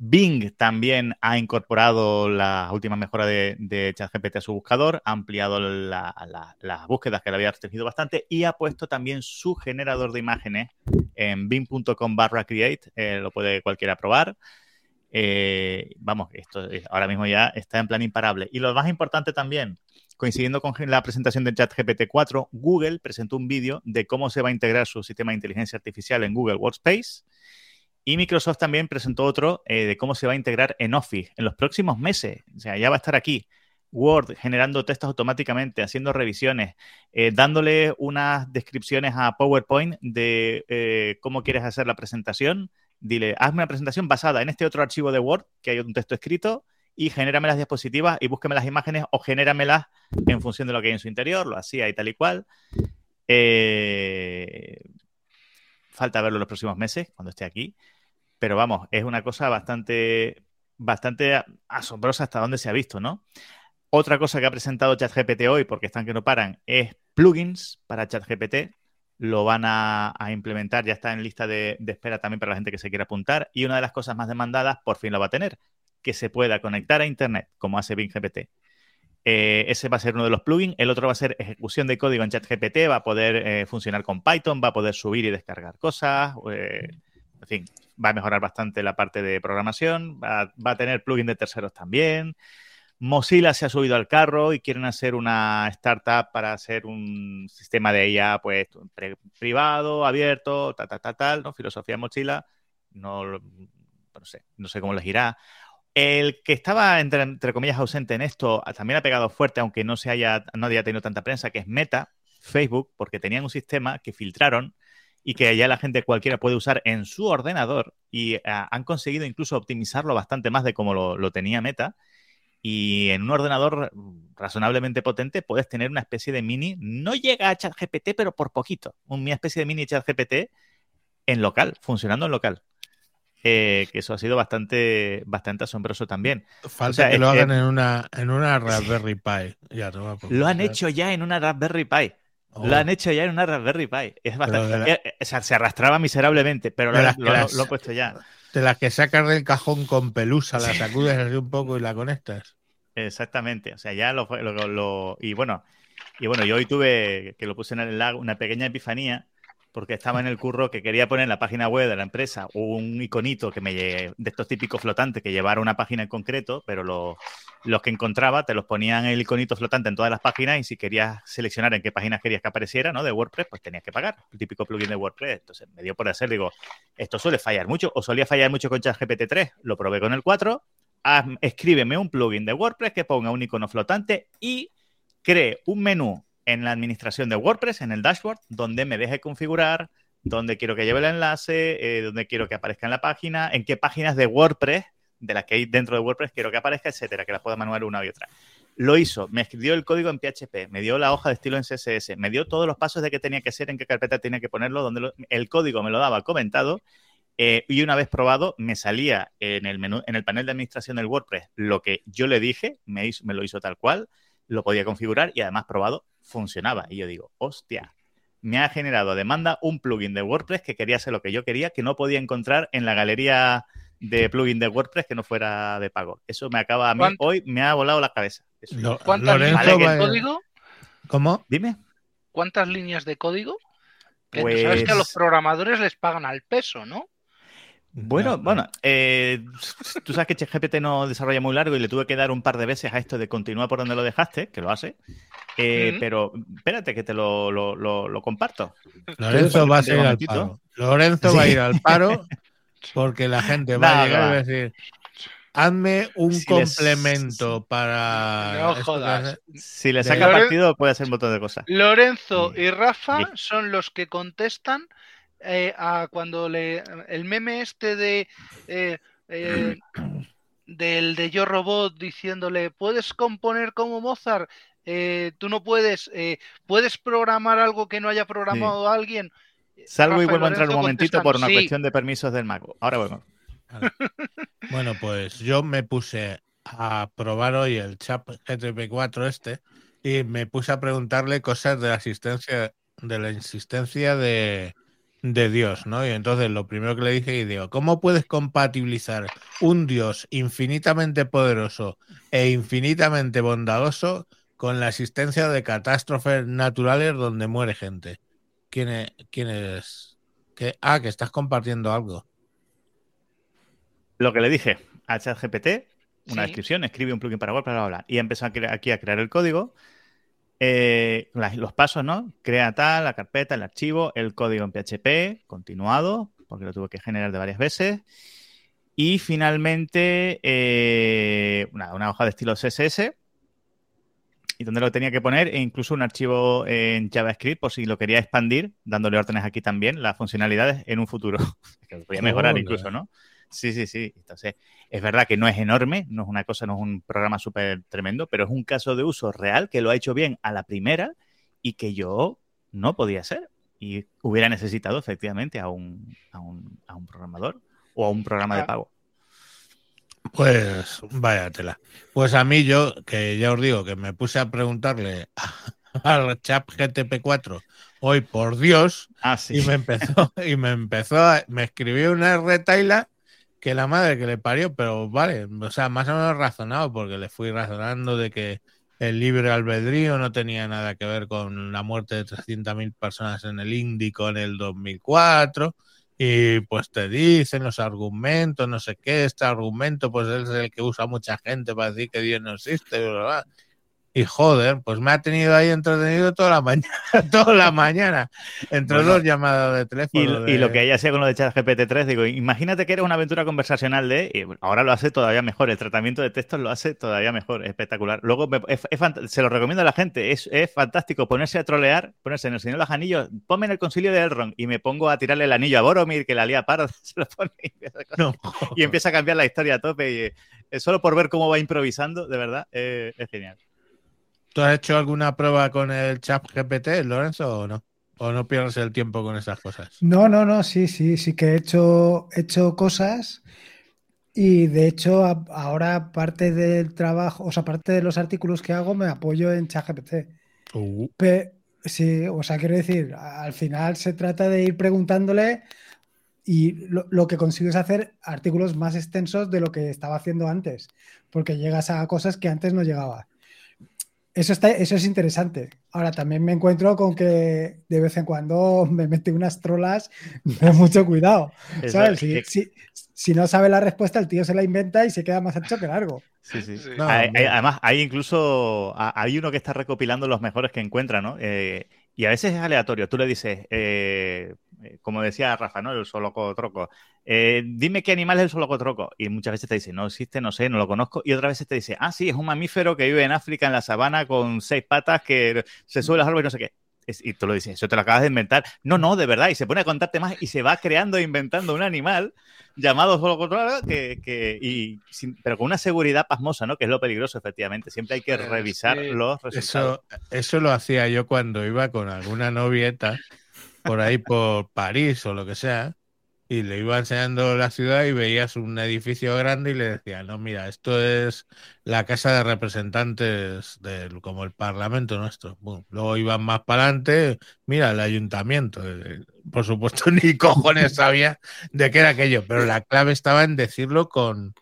Bing también ha incorporado las últimas mejoras de, ChatGPT a su buscador, ha ampliado la- la- las búsquedas que le había restringido bastante y ha puesto también su generador de imágenes en bing.com barra create, eh, lo puede cualquiera probar. Eh, vamos, esto es- ahora mismo ya está en plan imparable. Y lo más importante también, coincidiendo con la presentación de ChatGPT 4, Google presentó un vídeo de cómo se va a integrar su sistema de inteligencia artificial en Google Workspace. Y Microsoft también presentó otro eh, de cómo se va a integrar en Office en los próximos meses. O sea, ya va a estar aquí. Word generando textos automáticamente, haciendo revisiones, eh, dándole unas descripciones a PowerPoint de eh, cómo quieres hacer la presentación. Dile, hazme una presentación basada en este otro archivo de Word, que hay un texto escrito, y genérame las diapositivas y búsqueme las imágenes o genéramelas en función de lo que hay en su interior, lo hacía y tal y cual. Falta verlo en los próximos meses, cuando esté aquí. Pero vamos, es una cosa bastante, bastante asombrosa hasta donde se ha visto, ¿no? Otra cosa que ha presentado ChatGPT hoy, porque están que no paran, es plugins para ChatGPT. Lo van a, implementar, ya está en lista de, espera también para la gente que se quiera apuntar. Y una de las cosas más demandadas, por fin lo va a tener, que se pueda conectar a Internet, como hace Bing GPT. Eh, ese va a ser uno de los plugins. El otro va a ser ejecución de código en ChatGPT. Va a poder eh, funcionar con Python, va a poder subir y descargar cosas. eh, en fin, va a mejorar bastante la parte de programación. Va, a tener plugins de terceros también. Mozilla se ha subido al carro y quieren hacer una startup para hacer un sistema de IA pues privado, abierto, tal, tal, tal, tal, ¿no? Filosofía Mozilla. No, no sé, no sé cómo les irá. El que estaba, entre, entre comillas, ausente en esto, también ha pegado fuerte, aunque no, se haya, no haya tenido tanta prensa, que es Meta, Facebook, porque tenían un sistema que filtraron y que ya la gente cualquiera puede usar en su ordenador y eh, han conseguido incluso optimizarlo bastante más de como lo, lo tenía Meta. Y en un ordenador razonablemente potente puedes tener una especie de mini, no llega a ChatGPT, pero por poquito, una especie de mini ChatGPT en local, funcionando en local. Eh, que eso ha sido bastante, bastante asombroso también. Falta O sea, que lo que- hagan en una, en una Raspberry Pi. Ya, Lo han hecho ya en una Raspberry Pi. Oh. Lo han hecho ya en una Raspberry Pi. Es bastante. la- eh, o sea, se arrastraba miserablemente, pero lo, lo- las- he puesto ya. De las que sacas del cajón con pelusa, la sacudes así un poco y la conectas. Exactamente. O sea, ya lo, fue- lo- lo- y bueno, y bueno, yo hoy tuve que lo puse en el lago, una pequeña epifanía, porque estaba en el curro que quería poner en la página web de la empresa un iconito que me lle- de estos típicos flotantes que llevara una página en concreto, pero lo- los que encontraba te los ponían el iconito flotante en todas las páginas y si querías seleccionar en qué páginas querías que apareciera, ¿no? De WordPress, pues tenías que pagar. El típico plugin de WordPress. Entonces me dio por hacer, digo, esto suele fallar mucho, o solía fallar mucho con ChatGPT 3, lo probé con el 4, haz- escríbeme un plugin de WordPress que ponga un icono flotante y cree un menú en la administración de WordPress, en el dashboard, donde me deje configurar, donde quiero que lleve el enlace, eh, donde quiero que aparezca en la página, en qué páginas de WordPress, de las que hay dentro de WordPress, quiero que aparezca, etcétera, que las pueda manual una y otra. Lo hizo, me escribió el código en PHP, me dio la hoja de estilo en CSS, me dio todos los pasos de qué tenía que ser, en qué carpeta tenía que ponerlo, donde el código me lo daba comentado eh, y una vez probado, me salía en el menú, en el panel de administración del WordPress lo que yo le dije, me, me lo hizo tal cual, lo podía configurar y además probado, funcionaba. Y yo digo, hostia, me ha generado a demanda un plugin de WordPress que quería hacer lo que yo quería, que no podía encontrar en la galería de plugin de WordPress que no fuera de pago. Eso me acaba a mí, ¿Cuánto? hoy me ha volado la cabeza. Lo- ¿Cuántas Lorenzo líneas de código? ¿Cómo? Dime. ¿Cuántas líneas de código? Que sabes que a los Pues- programadores les pagan al peso, ¿no? Bueno, No, bueno, eh, [LAUGHS] tú sabes que ChatGPT no desarrolla muy largo y le tuve que dar un par de veces a esto de continuar por donde lo dejaste, que lo hace. Eh. Pero espérate que te lo, lo- lo- lo comparto. Lorenzo va a seguir al paro. Lorenzo va a ir al paro [LAUGHS] porque la gente va a llegar y va. va a decir: Hazme un Si les- complemento para. No jodas. hace". Si le saca Loren- partido, puede hacer un montón de cosas. Lorenzo Sí. y Rafa Sí. son los que contestan eh, a cuando le el meme este de eh, eh, del de Yo Robot diciéndole puedes componer como Mozart Eh, tú no puedes eh, puedes programar algo que no haya programado alguien Salgo y vuelvo a entrar un momentito por una "Sí". cuestión de permisos del Mac. Ahora vuelvo. Bueno, pues yo me puse a probar hoy el chat GTP4 este y me puse a preguntarle cosas de la asistencia, de la insistencia de, de Dios, ¿no? Y entonces lo primero que le dije y digo, ¿cómo puedes compatibilizar un Dios infinitamente poderoso e infinitamente bondadoso con la existencia de catástrofes naturales donde muere gente? ¿Quién es? ¿Quién es? ¿Qué? Ah, que estás compartiendo algo. Lo que le dije a ChatGPT, una Sí. descripción, escribe un plugin para WordPress, bla, bla, bla. Y empezó aquí a crear el código. Eh, los pasos, ¿no? Crea tal, la carpeta, el archivo, el código en PHP, continuado, porque lo tuve que generar de varias veces. Y finalmente, eh, una, una hoja de estilo CSS. Y donde lo tenía que poner, e incluso un archivo en JavaScript, por si lo quería expandir, dándole órdenes aquí también, las funcionalidades en un futuro. [LAUGHS] que lo podía mejorar incluso, ¿no? Sí, sí, sí. Entonces, es verdad que no es enorme, no es una cosa, no es un programa súper tremendo, pero es un caso de uso real que lo ha hecho bien a la primera y que yo no podía hacer. Y hubiera necesitado efectivamente a un, a un, a un programador o a un programa de pago. Pues váyatela. Pues a mí yo, que ya os digo, que me puse a preguntarle [LAUGHS] al chat GTP4 hoy por Dios Ah, sí. y me empezó y me empezó a, me escribió una retaila que la madre que le parió, pero vale, o sea, más o menos razonado porque le fui razonando de que el libre albedrío no tenía nada que ver con la muerte de 300.000 personas en el Índico en el 2004 y pues te dicen los argumentos, no sé qué, este argumento pues es el que usa mucha gente para decir que Dios no existe, bla, bla. Y joder, pues me ha tenido ahí entretenido toda la mañana, [LAUGHS] toda la mañana, entre Bueno. dos llamadas de teléfono. y de- lo que ella hacía con lo de ChatGPT 3, digo, imagínate que eres una aventura conversacional de, y ahora lo hace todavía mejor, el tratamiento de textos lo hace todavía mejor, espectacular. Luego, me- es- es fant- se lo recomiendo a la gente, es, es fantástico ponerse a trolear, ponerse en el Señor los Anillos, ponme en el concilio de Elrond y me pongo a tirarle el anillo a Boromir, que la lía parda, [LAUGHS] se lo pone y empieza, a- No, y empieza a cambiar la historia a tope. Y, eh, solo por ver cómo va improvisando, de verdad, eh, es genial. ¿Tú has hecho alguna prueba con el chat GPT, Lorenzo, o no? ¿O no pierdes el tiempo con esas cosas? No, no, no, sí, sí, sí que he hecho, he hecho cosas y de hecho a- ahora parte del trabajo, o sea, parte de los artículos que hago me apoyo en ChatGPT. Uh, sí, o sea, quiero decir, al final se trata de ir preguntándole y lo, lo que consigo es hacer artículos más extensos de lo que estaba haciendo antes, porque llegas a cosas que antes no llegaba. Eso, está, eso es interesante. Ahora también me encuentro con que de vez en cuando [LAUGHS] me mete unas trolas, [LAUGHS] ten mucho cuidado. ¿sabes? Si, si- si no sabe la respuesta, el tío se la inventa y se queda más ancho que largo. Sí, sí. Sí. No, Hay- además, hay incluso hay uno que está recopilando los mejores que encuentra, ¿no? Eh, y a veces es aleatorio. Tú le dices, eh, como decía Rafa, ¿no? El solocotroco. Eh, dime qué animal es el solocotroco. Y muchas veces te dice, no existe, no sé, no lo conozco. Y otras veces te dice, ah, sí, es un mamífero que vive en África, en la sabana, con seis patas, que se sube a los árboles y no sé qué. Es- y tú lo dices, eso te lo acabas de inventar. No, no, de verdad. Y se pone a contarte más y se va creando e inventando un animal llamado solocotroco que, que y sin- pero con una seguridad pasmosa, ¿no? Que es lo peligroso, efectivamente. Siempre hay que revisar que los resultados. Eso, eso lo hacía yo cuando iba con alguna novieta por ahí por París o lo que sea, y le iba enseñando la ciudad y veías un edificio grande y le decía, no, mira, esto es la casa de representantes del, como el parlamento nuestro. Bum. Luego iban más para adelante, mira, el ayuntamiento. Por supuesto, [LAUGHS] ni cojones sabía de qué era aquello, pero la clave estaba en decirlo con,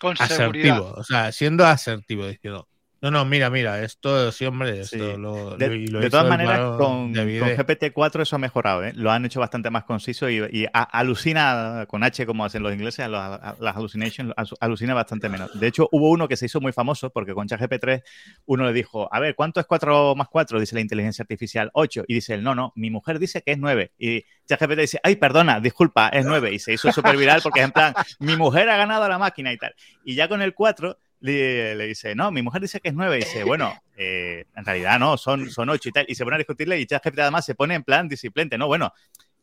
Con seguridad. asertivo, o sea, siendo asertivo, diciendo, no, no, mira, mira, esto sí, hombre, esto Sí. lo, De, lo- de todas maneras, con, con Vide. GPT-4 eso ha mejorado, ¿eh? Lo han hecho bastante más conciso y, y a- alucina con H, como hacen los ingleses, a los- a las hallucinations, alu- alucina bastante menos. De hecho, hubo uno que se hizo muy famoso porque con ChatGPT uno le dijo, a ver, ¿cuánto es 4 más 4? Dice la inteligencia artificial, 8. Y dice él, no, no, mi mujer dice que es 9. Y ChatGPT dice, ay, perdona, disculpa, es 9. Y se hizo súper viral porque es en plan, mi mujer ha ganado a la máquina y tal. Y ya con el 4 le, le dice, no, mi mujer dice que es 9. Y dice, bueno, eh, en realidad no, son, son 8 y tal. Y se pone a discutirle y ChatGPT además se pone en plan disciplente, no, bueno.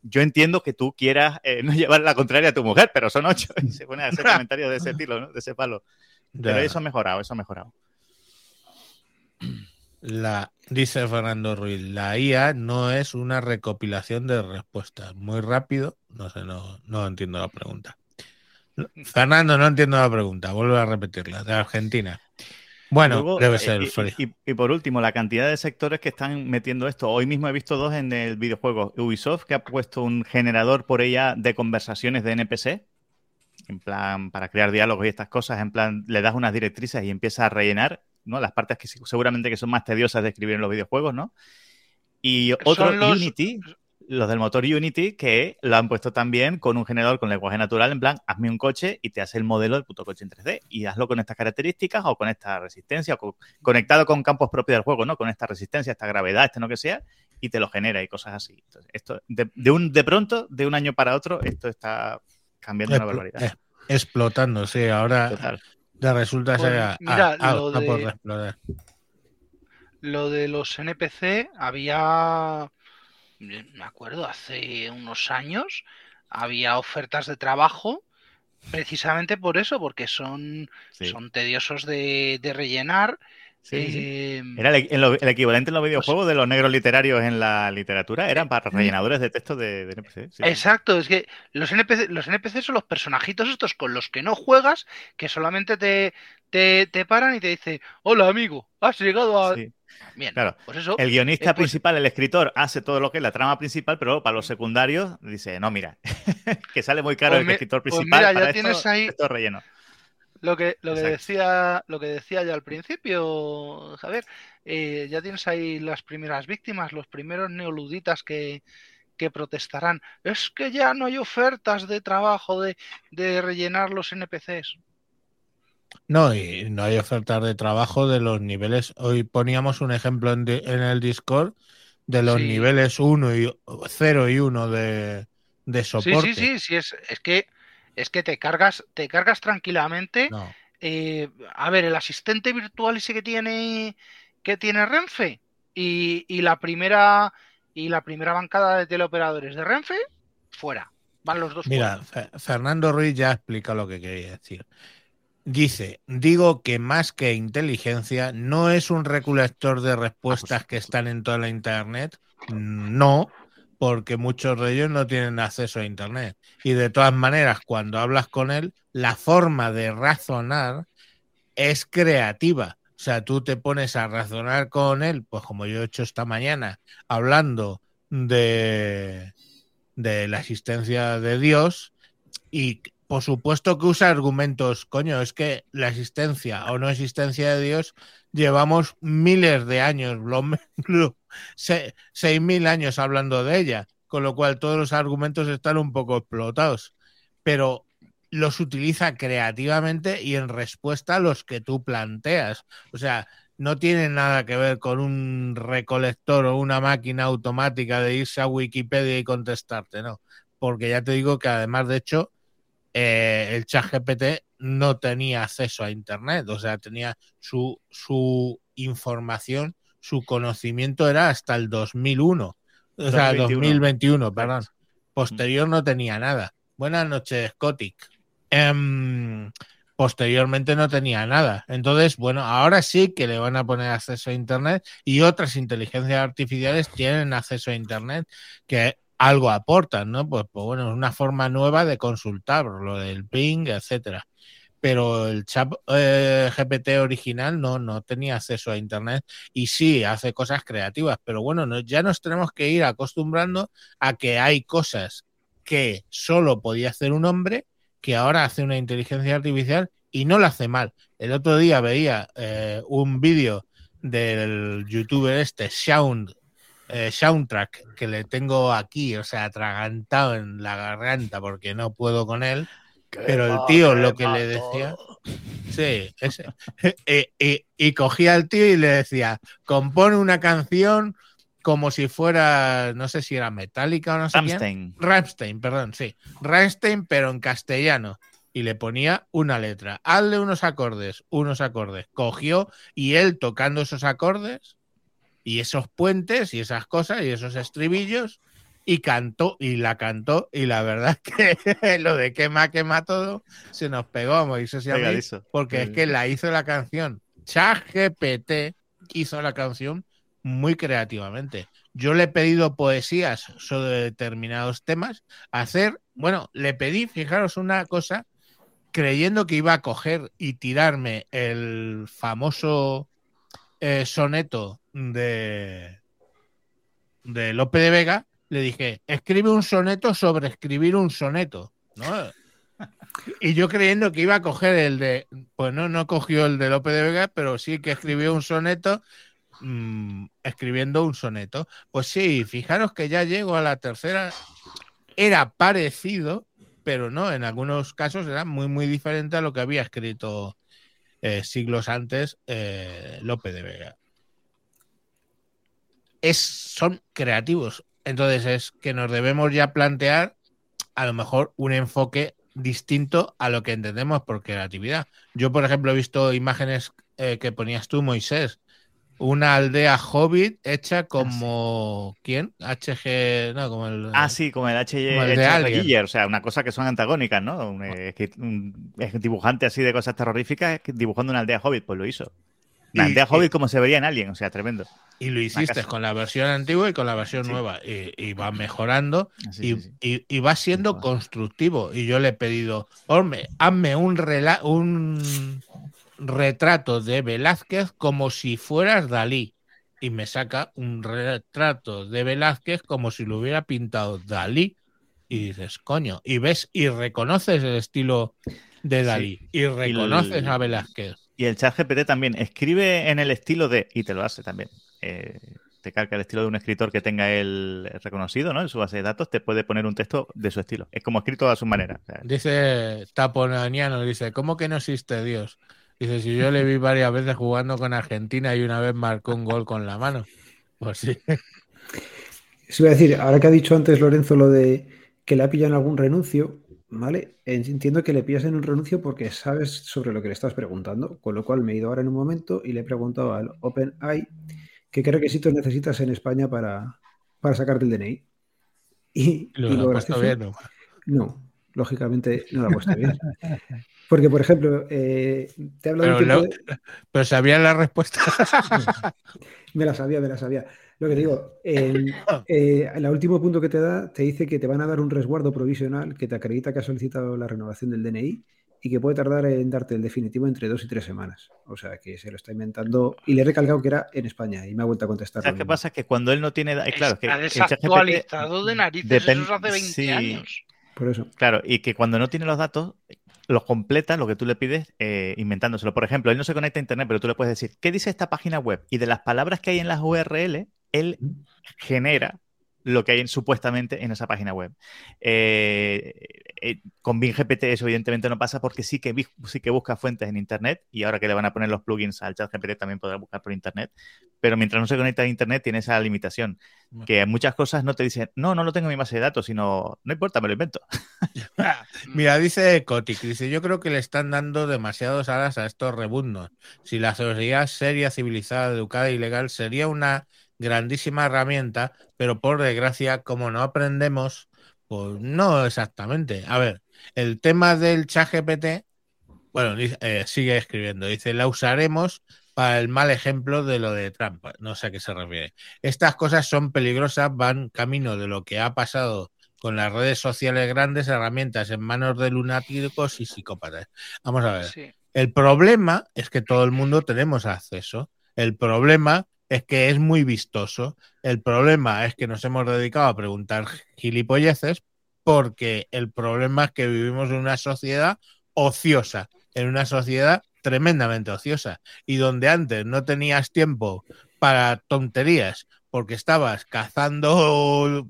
Yo entiendo que tú quieras eh, no [LAUGHS] llevar la contraria a tu mujer, pero son ocho. [LAUGHS] Y se pone a hacer [LAUGHS] comentarios de ese estilo, ¿no? De ese palo. Pero eso ha mejorado, eso ha mejorado. La, dice Fernando Ruiz, la IA no es una recopilación de respuestas. Muy rápido, no sé, no, no entiendo la pregunta. Fernando, no entiendo la pregunta, vuelvo a repetirla, de Argentina. Bueno, Luego, debe eh, ser y, frío. y- y por último, la cantidad de sectores que están metiendo esto. Hoy mismo he visto dos en el videojuego. Ubisoft, que ha puesto un generador por ella de conversaciones de NPC, en plan, para crear diálogos y estas cosas, en plan, le das unas directrices y empieza a rellenar, ¿no? Las partes que seguramente que son más tediosas de escribir en los videojuegos, ¿no? Y otro, los- Unity, los del motor Unity, que lo han puesto también con un generador con lenguaje natural, en plan, hazme un coche y te hace el modelo del puto coche en 3D. Y hazlo con estas características o con esta resistencia, o co- conectado con campos propios del juego, ¿no? Con esta resistencia, esta gravedad, este no que sea, y te lo genera y cosas así. Entonces, esto, de, de un, de pronto, de un año para otro, esto está cambiando una Explo- barbaridad. eh, explotando, sí, ahora Total. ya resulta Pues, ser a, mira, a- a- lo a por de- explotar. Lo de los NPC había, me acuerdo, hace unos años, había ofertas de trabajo precisamente por eso, porque son, Sí. son tediosos de, de rellenar. Sí, sí. eh, Era el, en lo- el equivalente en los videojuegos de los negros literarios en la literatura, eran para rellenadores de texto de, de NPC. sí. Exacto, es que los NPC, los NPC son los personajitos estos con los que no juegas, que solamente te, te, te paran y te dicen, hola amigo, has llegado a... Bien, Claro. pues eso, El guionista Eh, pues- principal, el escritor, hace todo lo que es la trama principal, pero para los secundarios dice, no, mira, [LAUGHS] que sale muy caro Pues el escritor pues principal. mira, ya tienes ahí- esto es relleno. Lo que, lo que decía, lo que decía ya al principio, Javier, eh, ya tienes ahí las primeras víctimas, los primeros neoluditas que, que protestarán. Es que ya no hay ofertas de trabajo de, de rellenar los NPCs. No, y no hay ofertas de trabajo de los niveles. Hoy poníamos un ejemplo en, el Discord de los Sí. niveles 1 y 0 y 1 de, de Sí, soporte. sí, sí, sí, es, es que es que te cargas, te cargas tranquilamente. No. eh, a ver, el asistente virtual ese que tiene que tiene Renfe y, y la primera y la primera bancada de teleoperadores de Renfe fuera. Van los dos Mira, fuera. Fernando Ruiz ya explica lo que quería decir. Dice, digo que más que inteligencia, no es un recolector de respuestas que están en toda la Internet. No, porque muchos de ellos no tienen acceso a Internet. Y de todas maneras, cuando hablas con él, la forma de razonar es creativa. O sea, tú te pones a razonar con él, pues como yo he hecho esta mañana, hablando de, de la existencia de Dios y por supuesto que usa argumentos, coño, es que la existencia o no existencia de Dios llevamos miles de años, [LAUGHS] se- seis mil años hablando de ella, con lo cual todos los argumentos están un poco explotados, pero los utiliza creativamente y en respuesta a los que tú planteas. O sea, no tiene nada que ver con un recolector o una máquina automática de irse a Wikipedia y contestarte, no. Porque ya te digo que además, de hecho, eh, el chat GPT no tenía acceso a Internet, o sea, tenía su, su información, su conocimiento era hasta el 2001, o sea, 2021. 2021, perdón. Posterior no tenía nada. Buenas noches, Kotick. Em, posteriormente no tenía nada. Entonces, bueno, ahora sí que le van a poner acceso a Internet y otras inteligencias artificiales tienen acceso a Internet que algo aportan, ¿no? Pues, pues bueno, es una forma nueva de consultar, lo del ping, etcétera. Pero el chat eh, GPT original no, no tenía acceso a Internet y sí hace cosas creativas, pero bueno, no- ya nos tenemos que ir acostumbrando a que hay cosas que solo podía hacer un hombre que ahora hace una inteligencia artificial y no lo hace mal. El otro día veía eh, un vídeo del youtuber este, Sound, eh, Soundtrack, que le tengo aquí, o sea, atragantado en la garganta porque no puedo con él. Pero el tío lo que le decía, sí, ese, y, y- y cogía al tío y le decía, compone una canción como si fuera, no sé si era metálica o no sé quién. Rammstein. Rammstein, perdón, sí. Rammstein, pero en castellano. Y le ponía una letra. Hazle unos acordes, unos acordes. Cogió y él tocando esos acordes y esos puentes y esas cosas y esos estribillos y cantó y la cantó y la verdad es [LAUGHS] que lo de quema, quema todo se nos pegó mí Pegadizo. porque es que la hizo la canción. ChatGPT hizo la canción muy creativamente. Yo le he pedido poesías sobre determinados temas. Hacer, bueno, le pedí, fijaros una cosa, creyendo que iba a coger y tirarme el famoso eh, soneto de, de Lope de Vega, le dije, escribe un soneto sobre escribir un soneto. ¿no? [LAUGHS] Y yo creyendo que iba a coger el de, pues no, no cogió el de Lope de Vega, pero sí que escribió un soneto mm, escribiendo un soneto. Pues sí, fijaros que ya llego a la tercera, era parecido, pero no, en algunos casos era muy, muy diferente a lo que había escrito eh, siglos antes eh, Lope de Vega. Es, son creativos, entonces es que nos debemos ya plantear a lo mejor un enfoque distinto a lo que entendemos por creatividad. Yo, por ejemplo, he visto imágenes eh, que ponías tú, Moisés, una aldea hobbit hecha como ¿quién? HG, no, como el Ah, sí, como el HG, Como el de HG o sea, una cosa que son antagónicas, ¿no? Un, eh, que- un- es un dibujante así de cosas terroríficas que dibujando una aldea hobbit, pues lo hizo. Y- hobbit como se vería en Alien, o sea, tremendo. Y lo hiciste con la versión antigua y con la versión Sí. nueva. Y, y va mejorando Sí, y, sí, sí. y- y va siendo constructivo. Y yo le he pedido, hombre, hazme un, rela- un retrato de Velázquez como si fueras Dalí. Y me saca un retrato de Velázquez como si lo hubiera pintado Dalí. Y dices, coño, y ves y reconoces el estilo de. Dalí. Y reconoces el- a Velázquez. Y el chat GPT también escribe en el estilo de, y te lo hace también. eh, te calca el estilo de un escritor que tenga él reconocido, ¿no? En su base de datos, te puede poner un texto de su estilo. Es como escrito a su manera. o sea, Dice Taponaniano, dice, ¿cómo que no existe Dios? Dice, si yo le vi varias veces jugando con Argentina y una vez marcó un gol con la mano. Pues sí. Se iba a decir, ahora que ha dicho antes Lorenzo lo de que le ha pillado en algún renuncio, ¿vale? Entiendo que le pillas en un renuncio porque sabes sobre lo que le estás preguntando, con lo cual me he ido ahora en un momento y le he preguntado al OpenAI qué requisitos necesitas en España para, para sacarte el DNI. Y, Lo y lo gracioso- bien, ¿no? No, lógicamente no lo ha puesto bien. Porque, por ejemplo, eh, te de un Pero, de- pero sabía la respuesta. [LAUGHS] Me la sabía, me la sabía. Lo que digo, en, [COUGHS] eh, el último punto que te da, te dice que te van a dar un resguardo provisional que te acredita que has solicitado la renovación del DNI y que puede tardar en darte el definitivo entre dos y tres semanas. O sea, que se lo está inventando. Y le he recalcado que era en España y me ha vuelto a contestar. ¿Sabes lo qué pasa? Que cuando él no tiene. eh, Claro, que Está ChatGPT desactualizado de narices depen- eso hace 20 sí. años. Por eso. Claro, y que cuando no tiene los datos, los completa lo que tú le pides eh, inventándoselo. Por ejemplo, él no se conecta a internet, pero tú le puedes decir, ¿qué dice esta página web? Y de las palabras que hay en las URL, él genera lo que hay en- supuestamente en esa página web. Eh, eh, con Bing GPT eso evidentemente no pasa porque sí que, sí que busca fuentes en internet y ahora que le van a poner los plugins al chat GPT también podrá buscar por internet, pero mientras no se conecta a internet tiene esa limitación, que muchas cosas no te dicen, no, no lo tengo en mi base de datos, sino, no importa, me lo invento. [LAUGHS] [LAUGHS] Mira, dice Kotick, dice, yo creo que le están dando demasiados alas a estos rebundos. Si la sociedad seria, civilizada, educada y legal sería una grandísima herramienta, pero por desgracia, como no aprendemos, pues no exactamente. A ver, el tema del chat GPT, bueno, eh, sigue escribiendo, dice, la usaremos para el mal ejemplo de lo de Trump. No sé a qué se refiere. Estas cosas son peligrosas, van camino de lo que ha pasado con las redes sociales grandes, herramientas en manos de lunáticos y psicópatas. Vamos a ver. Sí. El problema es que todo el mundo tenemos acceso. El problema es que es muy vistoso. El problema es que nos hemos dedicado a preguntar gilipolleces porque el problema es que vivimos en una sociedad ociosa, en una sociedad tremendamente ociosa y donde antes no tenías tiempo para tonterías porque estabas cazando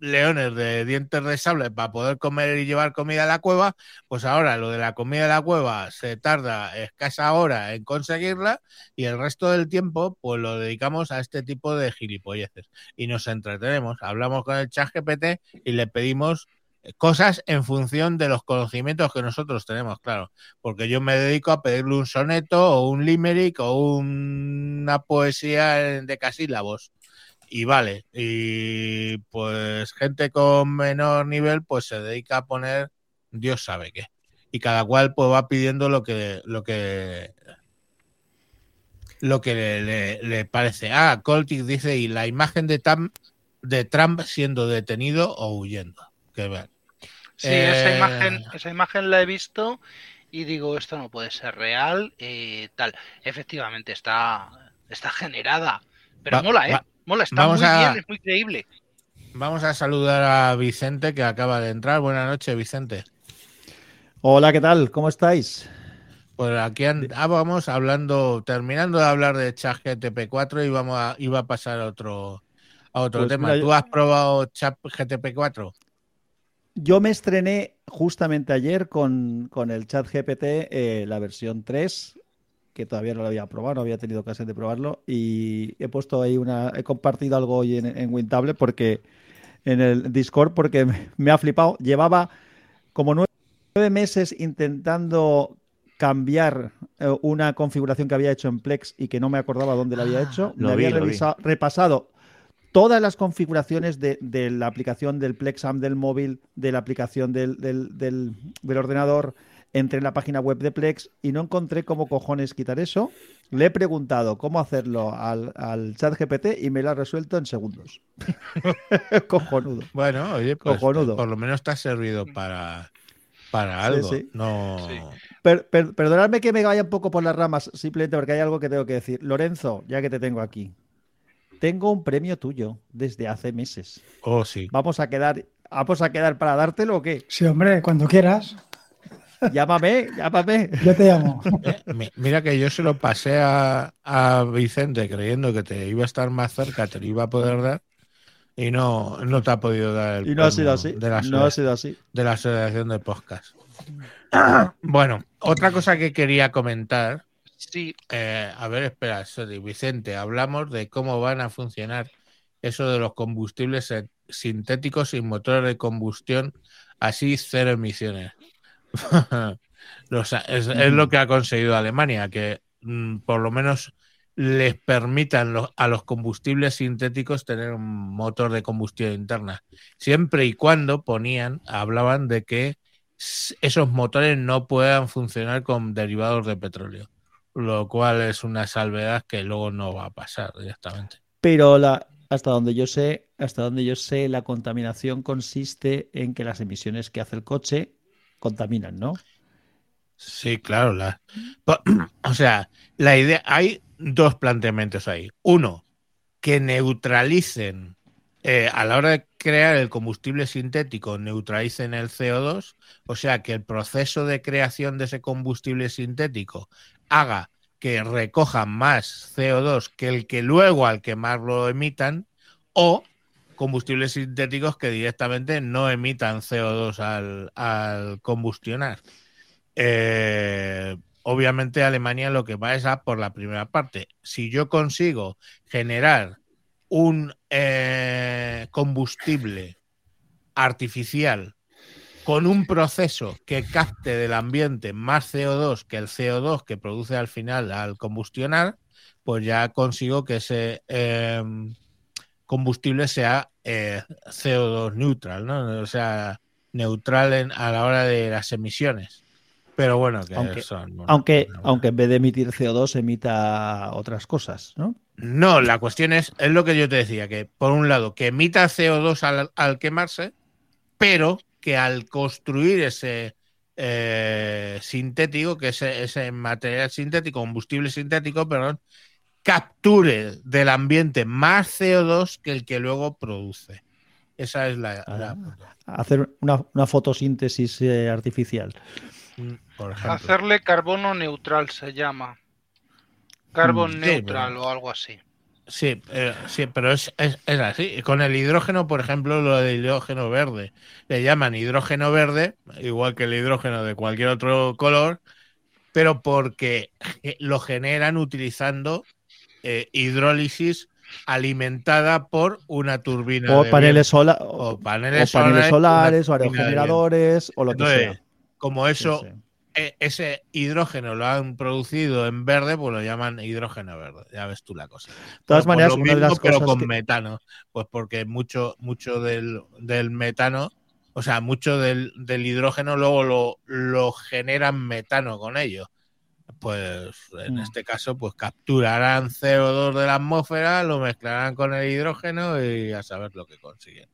leones de dientes de sable para poder comer y llevar comida a la cueva, pues ahora lo de la comida de la cueva se tarda escasa hora en conseguirla y el resto del tiempo pues lo dedicamos a este tipo de gilipolleces. Y nos entretenemos, hablamos con el chat GPT y le pedimos cosas en función de los conocimientos que nosotros tenemos, claro, porque yo me dedico a pedirle un soneto o un limerick o una poesía de casílabos y vale, y pues gente con menor nivel pues se dedica a poner Dios sabe qué. Y cada cual pues va pidiendo lo que lo que lo que le, le- le parece. Ah, Coltic dice y la imagen de Trump de Trump siendo detenido o huyendo. Que ver. Sí, esa Eh, imagen, esa imagen la he visto y digo, esto no puede ser real, eh, tal. Efectivamente, está, está generada. Pero Va- mola, ¿eh? va- mola, está vamos muy a- bien, es muy creíble. Vamos a saludar a Vicente que acaba de entrar. Buenas noches, Vicente. Hola, ¿qué tal? ¿Cómo estáis? Pues aquí vamos hablando, terminando de hablar de ChatGTP 4 y vamos a, iba a pasar a otro, a otro Pues tema. mira, ¿Tú has probado ChatGTP 4? Yo me estrené justamente ayer con, con el chat GPT, eh, la versión 3, que todavía no lo había probado, no había tenido ocasión de probarlo, y he puesto ahí una, he compartido algo hoy en, en Wintable porque en el Discord porque me, [LAUGHS] me ha flipado. Llevaba como nueve, nueve meses intentando cambiar eh, una configuración que había hecho en Plex y que no me acordaba dónde la había Ah, hecho. lo me había vi. repasado todas las configuraciones de, de la aplicación del Plexam del móvil, de la aplicación del, del- del- del ordenador, entré en la página web de Plex y no encontré cómo cojones quitar eso. Le he preguntado cómo hacerlo al, al chat GPT y me lo ha resuelto en segundos. [LAUGHS] Cojonudo. Bueno, oye, pues Cojonudo. por lo menos te ha servido para, para Sí, algo. sí. No. Sí. Per- per- perdonadme que me vaya un poco por las ramas, simplemente porque hay algo que tengo que decir. Lorenzo, ya que te tengo aquí, tengo un premio tuyo desde hace meses. Oh, sí. ¿Vamos a quedar, vamos a quedar para dártelo o qué? Sí, hombre, cuando quieras, Llámame, llámame. yo te llamo. Eh, mi- Mira que yo se lo pasé a, a Vicente creyendo que te iba a estar más cerca, te lo iba a poder dar y no, no te ha podido dar el Y no ha sido así. de la, No ha sido así. de la asociación de podcast. [CLEARS THROAT] Bueno, otra cosa que quería comentar Sí, Eh, a ver, espera, sorry, Vicente, hablamos de cómo van a funcionar eso de los combustibles sintéticos y motores de combustión, así cero emisiones. [LAUGHS] Es, lo que ha conseguido Alemania, que mm, por lo menos les permitan a los combustibles sintéticos tener un motor de combustión interna, siempre y cuando ponían, hablaban de que esos motores no puedan funcionar con derivados de petróleo lo cual es una salvedad que luego no va a pasar directamente. Pero hasta donde yo sé, hasta donde yo sé, la contaminación consiste en que las emisiones que hace el coche contaminan, ¿no? Sí, claro. La, [CLEARS THROAT] o sea, la idea, hay dos planteamientos ahí. Uno, que neutralicen eh, a la hora de crear el combustible sintético, neutralicen el CO2, o sea, que el proceso de creación de ese combustible sintético haga que recojan más CO2 que el que luego al quemarlo emitan, o combustibles sintéticos que directamente no emitan CO2 al, al combustionar. Eh, obviamente Alemania lo que va es a por la primera parte. Si yo consigo generar un eh, combustible artificial con un proceso que capte del ambiente más CO2 que el CO2 que produce al final al combustionar, pues ya consigo que ese eh, combustible sea eh, CO2 neutral, ¿no? O sea, neutral en- a la hora de las emisiones. Pero bueno, que Aunque- son, bueno, Aunque, bueno, aunque en vez de emitir CO2 emita otras cosas, ¿no? No, la cuestión es, es lo que yo te decía, que por un lado, que emita CO2 al, al quemarse, pero que al construir ese eh, sintético, que ese, ese material sintético, combustible sintético, perdón, capture del ambiente más CO2 que el que luego produce. Esa es la, la- Hacer una, una fotosíntesis eh, artificial. por ejemplo. hacerle carbono neutral se llama. Carbon Mm, sí, neutral pero- o algo así. Sí, eh, sí, pero es, es, es así. Con el hidrógeno, por ejemplo, lo del hidrógeno verde. Le llaman hidrógeno verde, igual que el hidrógeno de cualquier otro color, pero porque lo generan utilizando eh, hidrólisis alimentada por una turbina. O de paneles, sola- o o paneles, paneles solares, o aerogeneradores, o lo que sea. como eso, Sí, sí. e- ese hidrógeno lo han producido en verde, pues lo llaman hidrógeno verde. Ya ves tú la cosa. De todas Pero maneras, lo una de mismo, las pero cosas con que- metano. Pues porque mucho, mucho del, del metano, o sea, mucho del, del hidrógeno luego lo, lo generan metano con ello. Pues en Mm. este caso, pues capturarán CO2 de la atmósfera, lo mezclarán con el hidrógeno y a saber lo que consiguen.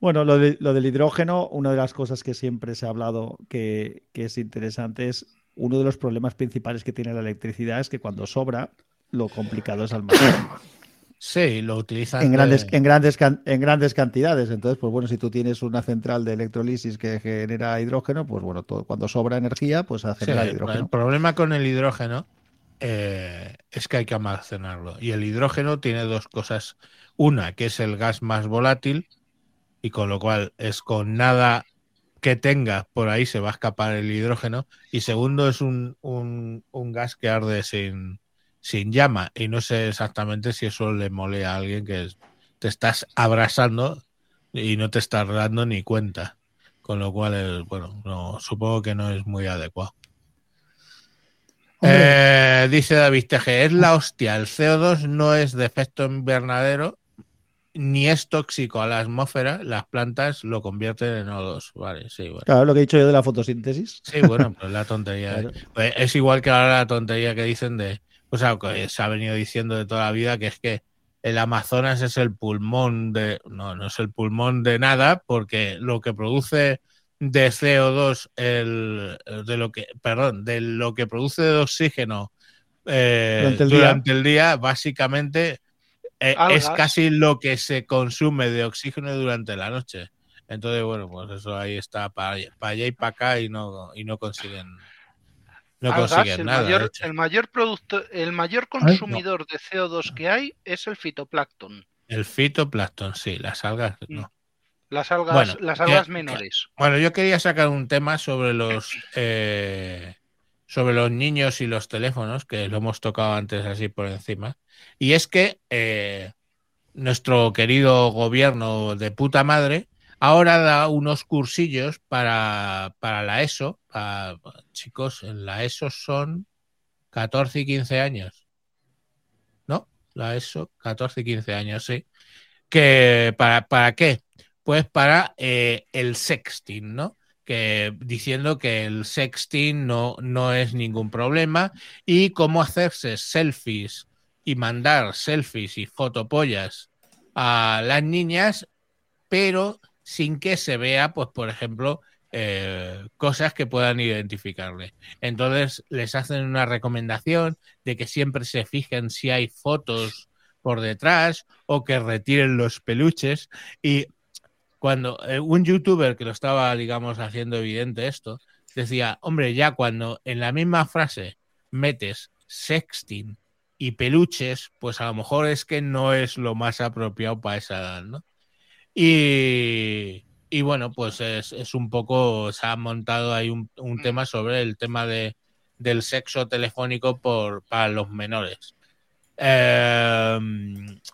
Bueno, lo, de- lo del hidrógeno, una de las cosas que siempre se ha hablado que, que es interesante es uno de los problemas principales que tiene la electricidad es que cuando sobra, lo complicado es almacenar [COUGHS] Sí, lo utilizan en de- grandes, en, grandes, en grandes cantidades. Entonces, pues bueno, si tú tienes una central de electrolisis que genera hidrógeno, pues bueno, todo, cuando sobra energía, pues a Sí, generar el hidrógeno. problema con el hidrógeno eh, es que hay que almacenarlo. Y el hidrógeno tiene dos cosas. Una, que es el gas más volátil, y con lo cual es con nada que tenga por ahí se va a escapar el hidrógeno. Y segundo, es un, un- un gas que arde sin, sin llama. Y no sé exactamente si eso le mole a alguien que te estás abrasando y no te estás dando ni cuenta. Con lo cual, bueno, no, supongo que no es muy adecuado. Eh, dice David Teje, es la hostia, el CO2 no es de efecto invernadero ni es tóxico a la atmósfera, las plantas lo convierten en O2. Vale, sí, bueno. Claro, lo que he dicho yo de la fotosíntesis. Sí, bueno, pues la tontería. [LAUGHS] Claro. Pues es igual que ahora la tontería que dicen de, o sea, que se ha venido diciendo de toda la vida, que es que el Amazonas es el pulmón de, no, no es el pulmón de nada, porque lo que produce de CO2, el, de lo que, perdón, de lo que produce de oxígeno eh, Durante durante, el el día. básicamente eh, es Algas. casi lo que se consume de oxígeno durante la noche. Entonces, bueno, pues eso ahí está para allá y para acá y no, y no consiguen, no Algas, consiguen el, nada. mayor, el mayor producto, el mayor no. consumidor de CO2 que hay es el fitoplancton. El fitoplancton, sí, las algas, no. Las algas, Bueno, las algas menores. Bueno, yo quería sacar un tema sobre los eh, sobre los niños y los teléfonos, que lo hemos tocado antes así por encima. Y es que eh, nuestro querido gobierno de puta madre ahora da unos cursillos para, para la ESO. para- chicos, en la ESO son 14 y 15 años. ¿No? La ESO, 14 y 15 años, sí. Que, ¿para, ¿Para qué? Pues para eh, el sexting, ¿no? Que, diciendo que el sexting no, no es ningún problema y cómo hacerse selfies y mandar selfies y fotopollas a las niñas, pero sin que se vea, pues, por ejemplo, eh, cosas que puedan identificarle. Entonces les hacen una recomendación de que siempre se fijen si hay fotos por detrás o que retiren los peluches y cuando eh, un youtuber que lo estaba, digamos, haciendo evidente esto, decía, hombre, ya cuando en la misma frase metes sexting y peluches, pues a lo mejor es que no es lo más apropiado para esa edad, ¿no? Y, y bueno, pues es, es un poco, se ha montado ahí un, un tema sobre el tema de, del sexo telefónico por, para los menores. Eh,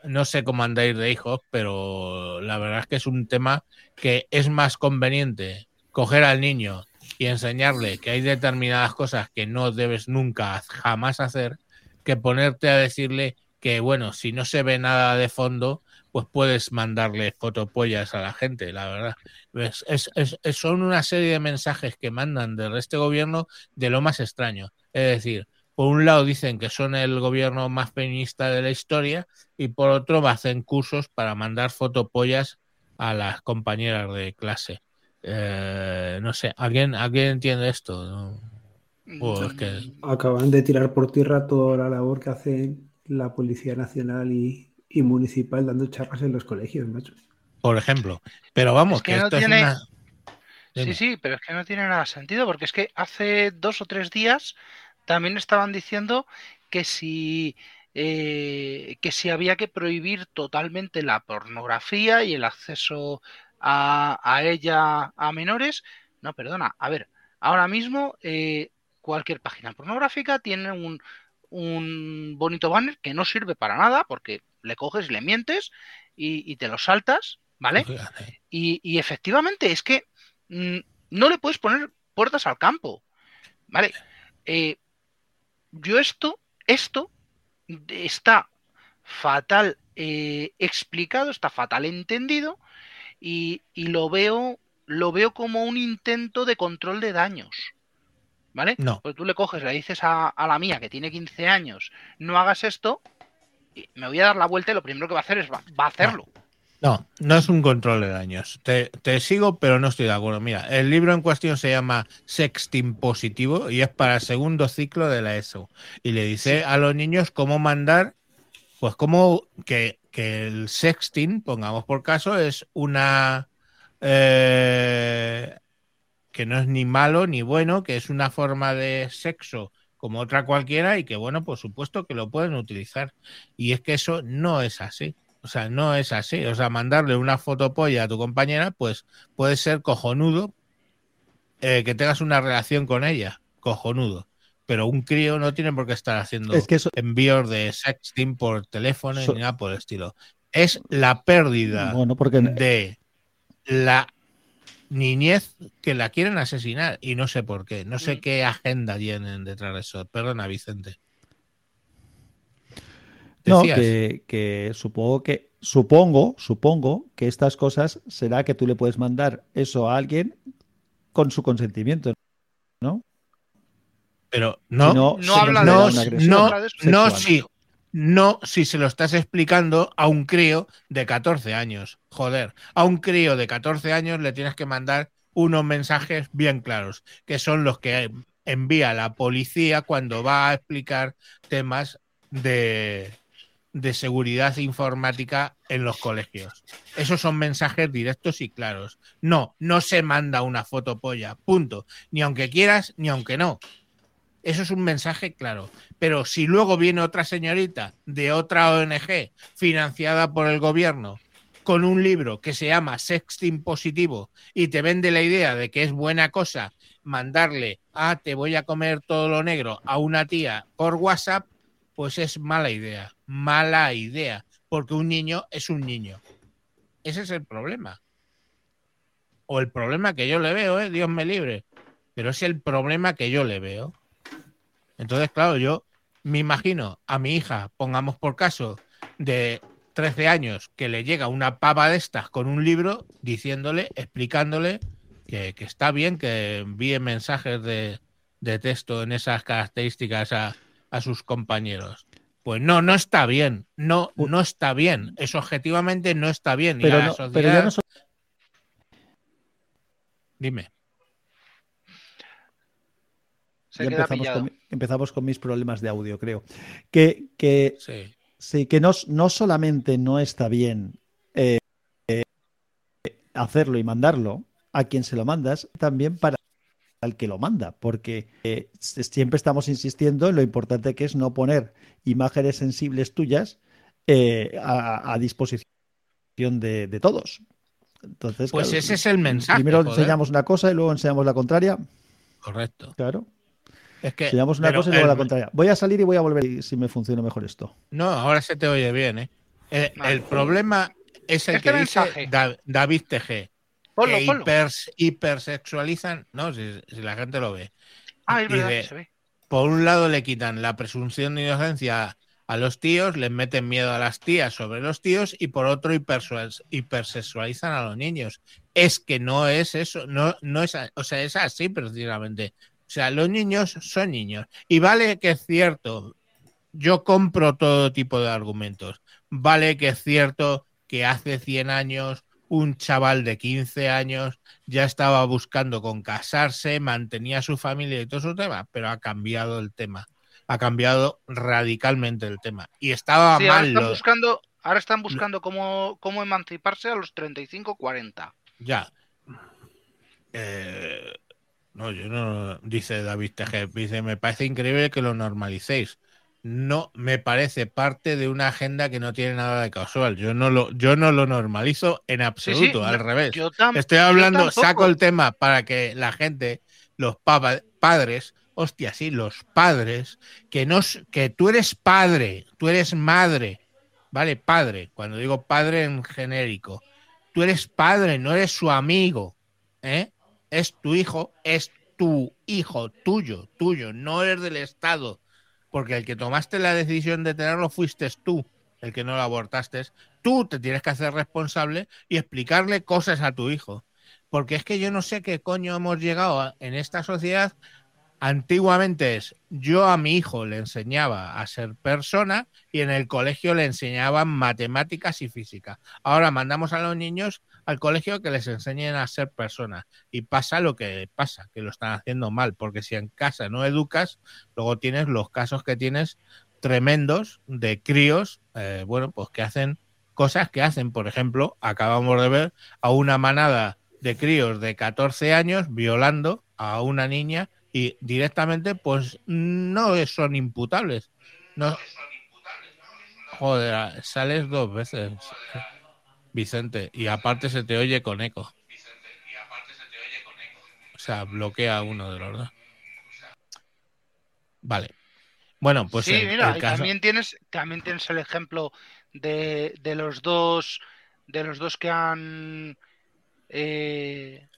no sé cómo andáis de hijos, pero la verdad es que es un tema que es más conveniente coger al niño y enseñarle que hay determinadas cosas que no debes nunca jamás hacer que ponerte a decirle que bueno, si no se ve nada de fondo, pues puedes mandarle fotopollas a la gente, la verdad. Es, es, es, es- son una serie de mensajes que mandan del este gobierno de lo más extraño. Es decir, por un lado dicen que son el gobierno más feminista de la historia y por otro hacen cursos para mandar fotopollas a las compañeras de clase. Eh, no sé, ¿alguien, ¿alguien entiende esto? No. Pues es que- Acaban de tirar por tierra toda la labor que hace la Policía Nacional y, y Municipal dando charlas en los colegios, macho. por ejemplo. Pero vamos, Es que que, no esto tiene- es una... Sí, Dime. sí, pero es que no tiene nada sentido, porque es que hace dos o tres días también estaban diciendo que si, eh, que si había que prohibir totalmente la pornografía y el acceso a, a ella a menores. No, perdona, a ver, ahora mismo eh, cualquier página pornográfica tiene un, un bonito banner que no sirve para nada, porque le coges le mientes y, y te lo saltas, ¿vale? Y, y efectivamente es que mm, no le puedes poner puertas al campo. ¿Vale? Eh, yo esto, esto está fatal eh, explicado, está fatal entendido y, y lo veo, lo veo como un intento de control de daños. ¿Vale? No. Pues tú le coges, le dices a, a la mía que tiene 15 años, no hagas esto, y me voy a dar la vuelta y lo primero que va a hacer es va, va a hacerlo. No, no es un control de daños. Te, te sigo, pero no estoy de acuerdo. Mira, el libro en cuestión se llama Sexting Positivo y es para el segundo ciclo de la ESO. Y le dice a los niños cómo mandar, pues cómo que, que el sexting, pongamos por caso, es una... eh, que no es ni malo ni bueno, que es una forma de sexo como otra cualquiera y que, bueno, por supuesto que lo pueden utilizar. Y es que eso no es así. O sea, no es así. O sea, mandarle una fotopolla a tu compañera, pues puede ser cojonudo eh, que tengas una relación con ella. Cojonudo. Pero un crío no tiene por qué estar haciendo Es que eso, envíos de sexting por teléfono So- ni nada por el estilo. Es la pérdida bueno, porque de la niñez que la quieren asesinar y no sé por qué. No sé Mm. qué agenda tienen detrás de eso. Perdona, Vicente. No, que, que supongo que supongo, supongo que estas cosas será que tú le puedes mandar eso a alguien con su consentimiento, ¿no? Pero no, Si no, habla de no, no, no, sexual. No si se lo estás explicando a un crío de 14 años. Joder, a un crío de 14 años le tienes que mandar unos mensajes bien claros, que son los que envía la policía cuando va a explicar temas de, de seguridad informática en los colegios. Esos son mensajes directos y claros. No, no se manda una fotopolla, punto. Ni aunque quieras, ni aunque no. Eso es un mensaje claro. Pero si luego viene otra señorita de otra ONG financiada por el gobierno con un libro que se llama Sexting Positivo y te vende la idea de que es buena cosa mandarle, ah, te voy a comer todo lo negro a una tía por WhatsApp, pues es mala idea, mala idea, porque un niño es un niño. Ese es el problema. O el problema que yo le veo, ¿eh? Dios me libre. Pero es el problema que yo le veo. Entonces, claro, yo me imagino a mi hija, pongamos por caso, de 13 años, que le llega una pava de estas con un libro diciéndole, explicándole que, que está bien que envíe mensajes de, de texto en esas características a, a sus compañeros. Pues no, no está bien. No, no está bien. Eso objetivamente no está bien. Y Pero, la sociedad- pero ya no so- Dime. Se ya queda empezamos con, mi- empezamos con mis problemas de audio, creo. Que, que Sí. Sí, que no, no solamente no está bien eh, eh, hacerlo y mandarlo a quien se lo mandas, también para el que lo manda, porque eh, siempre estamos insistiendo en lo importante que es no poner imágenes sensibles tuyas eh, a, a disposición de, de todos. Entonces, Pues claro, ese es el mensaje. primero joder. enseñamos una cosa y luego enseñamos la contraria. Correcto. Claro, Es que, enseñamos una cosa y luego el- la contraria. Voy a salir y voy a volver y si me funciona mejor esto. No, ahora se te oye bien, ¿eh? El, Vale. el problema es el Este que dice mensaje. Da- David TG. Ponlo, que ponlo. hipers- hipersexualizan, no, si, si la gente lo ve. Ah, es y verdad, de- se ve. Por un lado le quitan la presunción de inocencia a los tíos, les meten miedo a las tías sobre los tíos y por otro hipersexualizan a los niños. Es que no es eso, no, no es, o sea, es así precisamente. O sea, los niños son niños. Y vale que es cierto, yo compro todo tipo de argumentos. Vale que es cierto que hace 100 años un chaval de 15 años ya estaba buscando con casarse, mantenía su familia y todo su tema, pero ha cambiado el tema. Ha cambiado radicalmente el tema. Y estaba Sí, ahora mal. están lo- buscando, ahora están buscando cómo, cómo emanciparse a los 35-40. Ya. Eh, no, yo no. Dice David Tejer. Dice: Me parece increíble que lo normalicéis. No me parece parte de una agenda que no tiene nada de casual. Yo no lo, yo no lo normalizo en Sí, sí, absoluto, al no, revés. Yo, Estoy hablando, saco el tema para que la gente, los pava- padres, hostia, sí, los padres, que no, que tú eres padre, tú eres madre, ¿vale? Padre, cuando digo padre en genérico, tú eres padre, no eres su amigo, ¿eh? Es tu hijo, es tu hijo, tuyo, tuyo, no eres del Estado, porque el que tomaste la decisión de tenerlo fuiste tú, el que no lo abortaste. Tú te tienes que hacer responsable y explicarle cosas a tu hijo. Porque es que yo no sé qué coño hemos llegado a- en esta sociedad. Antiguamente es, yo a mi hijo le enseñaba a ser persona y en el colegio le enseñaban matemáticas y física. Ahora mandamos a los niños al colegio que les enseñen a ser personas. Y pasa lo que pasa, que lo están haciendo mal, porque si en casa no educas, luego tienes los casos que tienes tremendos de críos, eh, bueno, pues que hacen cosas que hacen. Por ejemplo, acabamos de ver a una manada de críos de 14 años violando a una niña y directamente pues no son imputables. No, joder, sales dos veces, Vicente, y aparte se te oye con eco. O sea, bloquea uno de los dos. Vale. Bueno, pues sí, el- mira, el y caso- también tienes, también tienes el ejemplo de, de los dos, de los dos que han eh,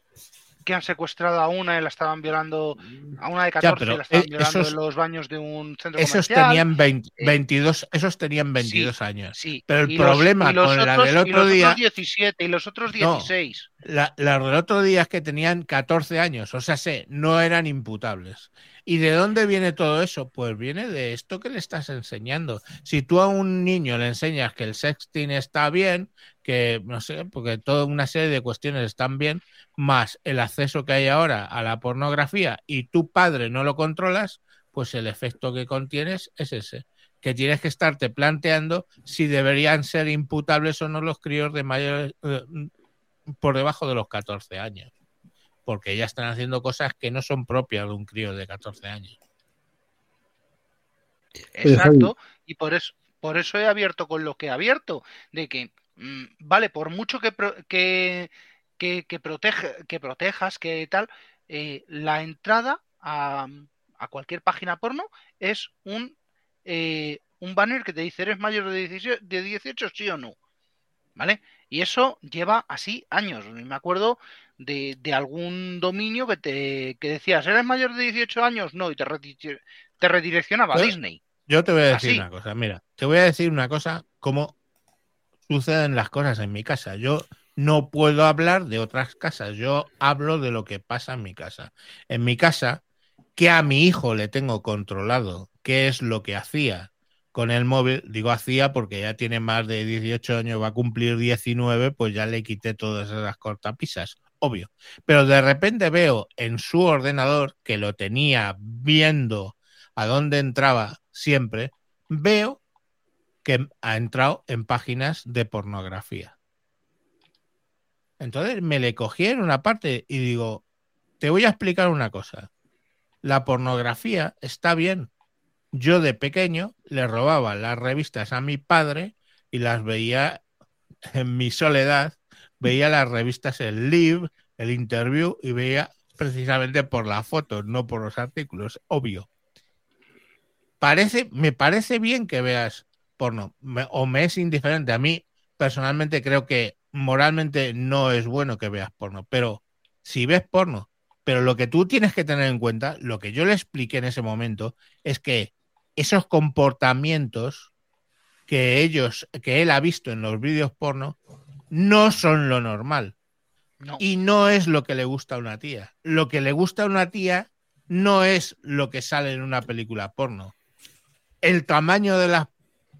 que han secuestrado a una y la estaban violando, a una de 14 pero, y la estaban eh, violando esos- en los baños de un centro Esos comercial. tenían 20 eh, 22, esos tenían 22 años. Sí, pero el y los- problema y los con la otros- del y otro los día- otros 17 y los otros No. 16. La, la del otro día es que tenían 14 años, o sea, sé, no eran imputables. ¿Y de dónde viene todo eso? Pues viene de esto que le estás enseñando. Si tú a un niño le enseñas que el sexting está bien, que no sé, porque toda una serie de cuestiones están bien, más el acceso que hay ahora a la pornografía y tu padre no lo controlas, pues el efecto que contienes es ese. Que tienes que estarte planteando si deberían ser imputables o no los críos de mayores, eh, por debajo de los 14 años. Porque ya están haciendo cosas que no son propias de un crío de 14 años. Exacto, y por eso, por eso he abierto con lo que he abierto, de que, vale, por mucho que, pro- que, que, que, protege- que protejas, que tal, eh, la entrada a, a cualquier página porno es un, eh, un banner que te dice, ¿eres mayor de 18, de 18 sí o no? ¿Vale? Y eso lleva así años. Me acuerdo de, de algún dominio que te que decías, ¿eres mayor de 18 años? No, y te, te redireccionaba a Disney. Yo te voy a decir Así. una cosa, mira, te voy a decir una cosa, cómo suceden las cosas en mi casa. Yo no puedo hablar de otras casas, yo hablo de lo que pasa en mi casa. En mi casa, que a mi hijo le tengo controlado qué es lo que hacía con el móvil, digo hacía porque ya tiene más de 18 años, va a cumplir 19, pues ya le quité todas esas cortapisas, obvio. Pero de repente veo en su ordenador, que lo tenía viendo a dónde entraba siempre, veo que ha entrado en páginas de pornografía. Entonces me le cogí en una parte y digo, te voy a explicar una cosa. La pornografía está bien. Yo de pequeño le robaba las revistas a mi padre y las veía en mi soledad, veía las revistas el Live, el Interview y veía precisamente por las fotos, no por los artículos, obvio parece, me parece bien que veas porno, me- o me es indiferente. A mí, personalmente, creo que moralmente no es bueno que veas porno, pero si ves porno, pero lo que tú tienes que tener en cuenta, lo que yo le expliqué en ese momento, es que esos comportamientos que ellos, que él ha visto en los vídeos porno, no son lo normal. No. Y no es lo que le gusta a una tía. Lo que le gusta a una tía no es lo que sale en una película porno. El tamaño de, las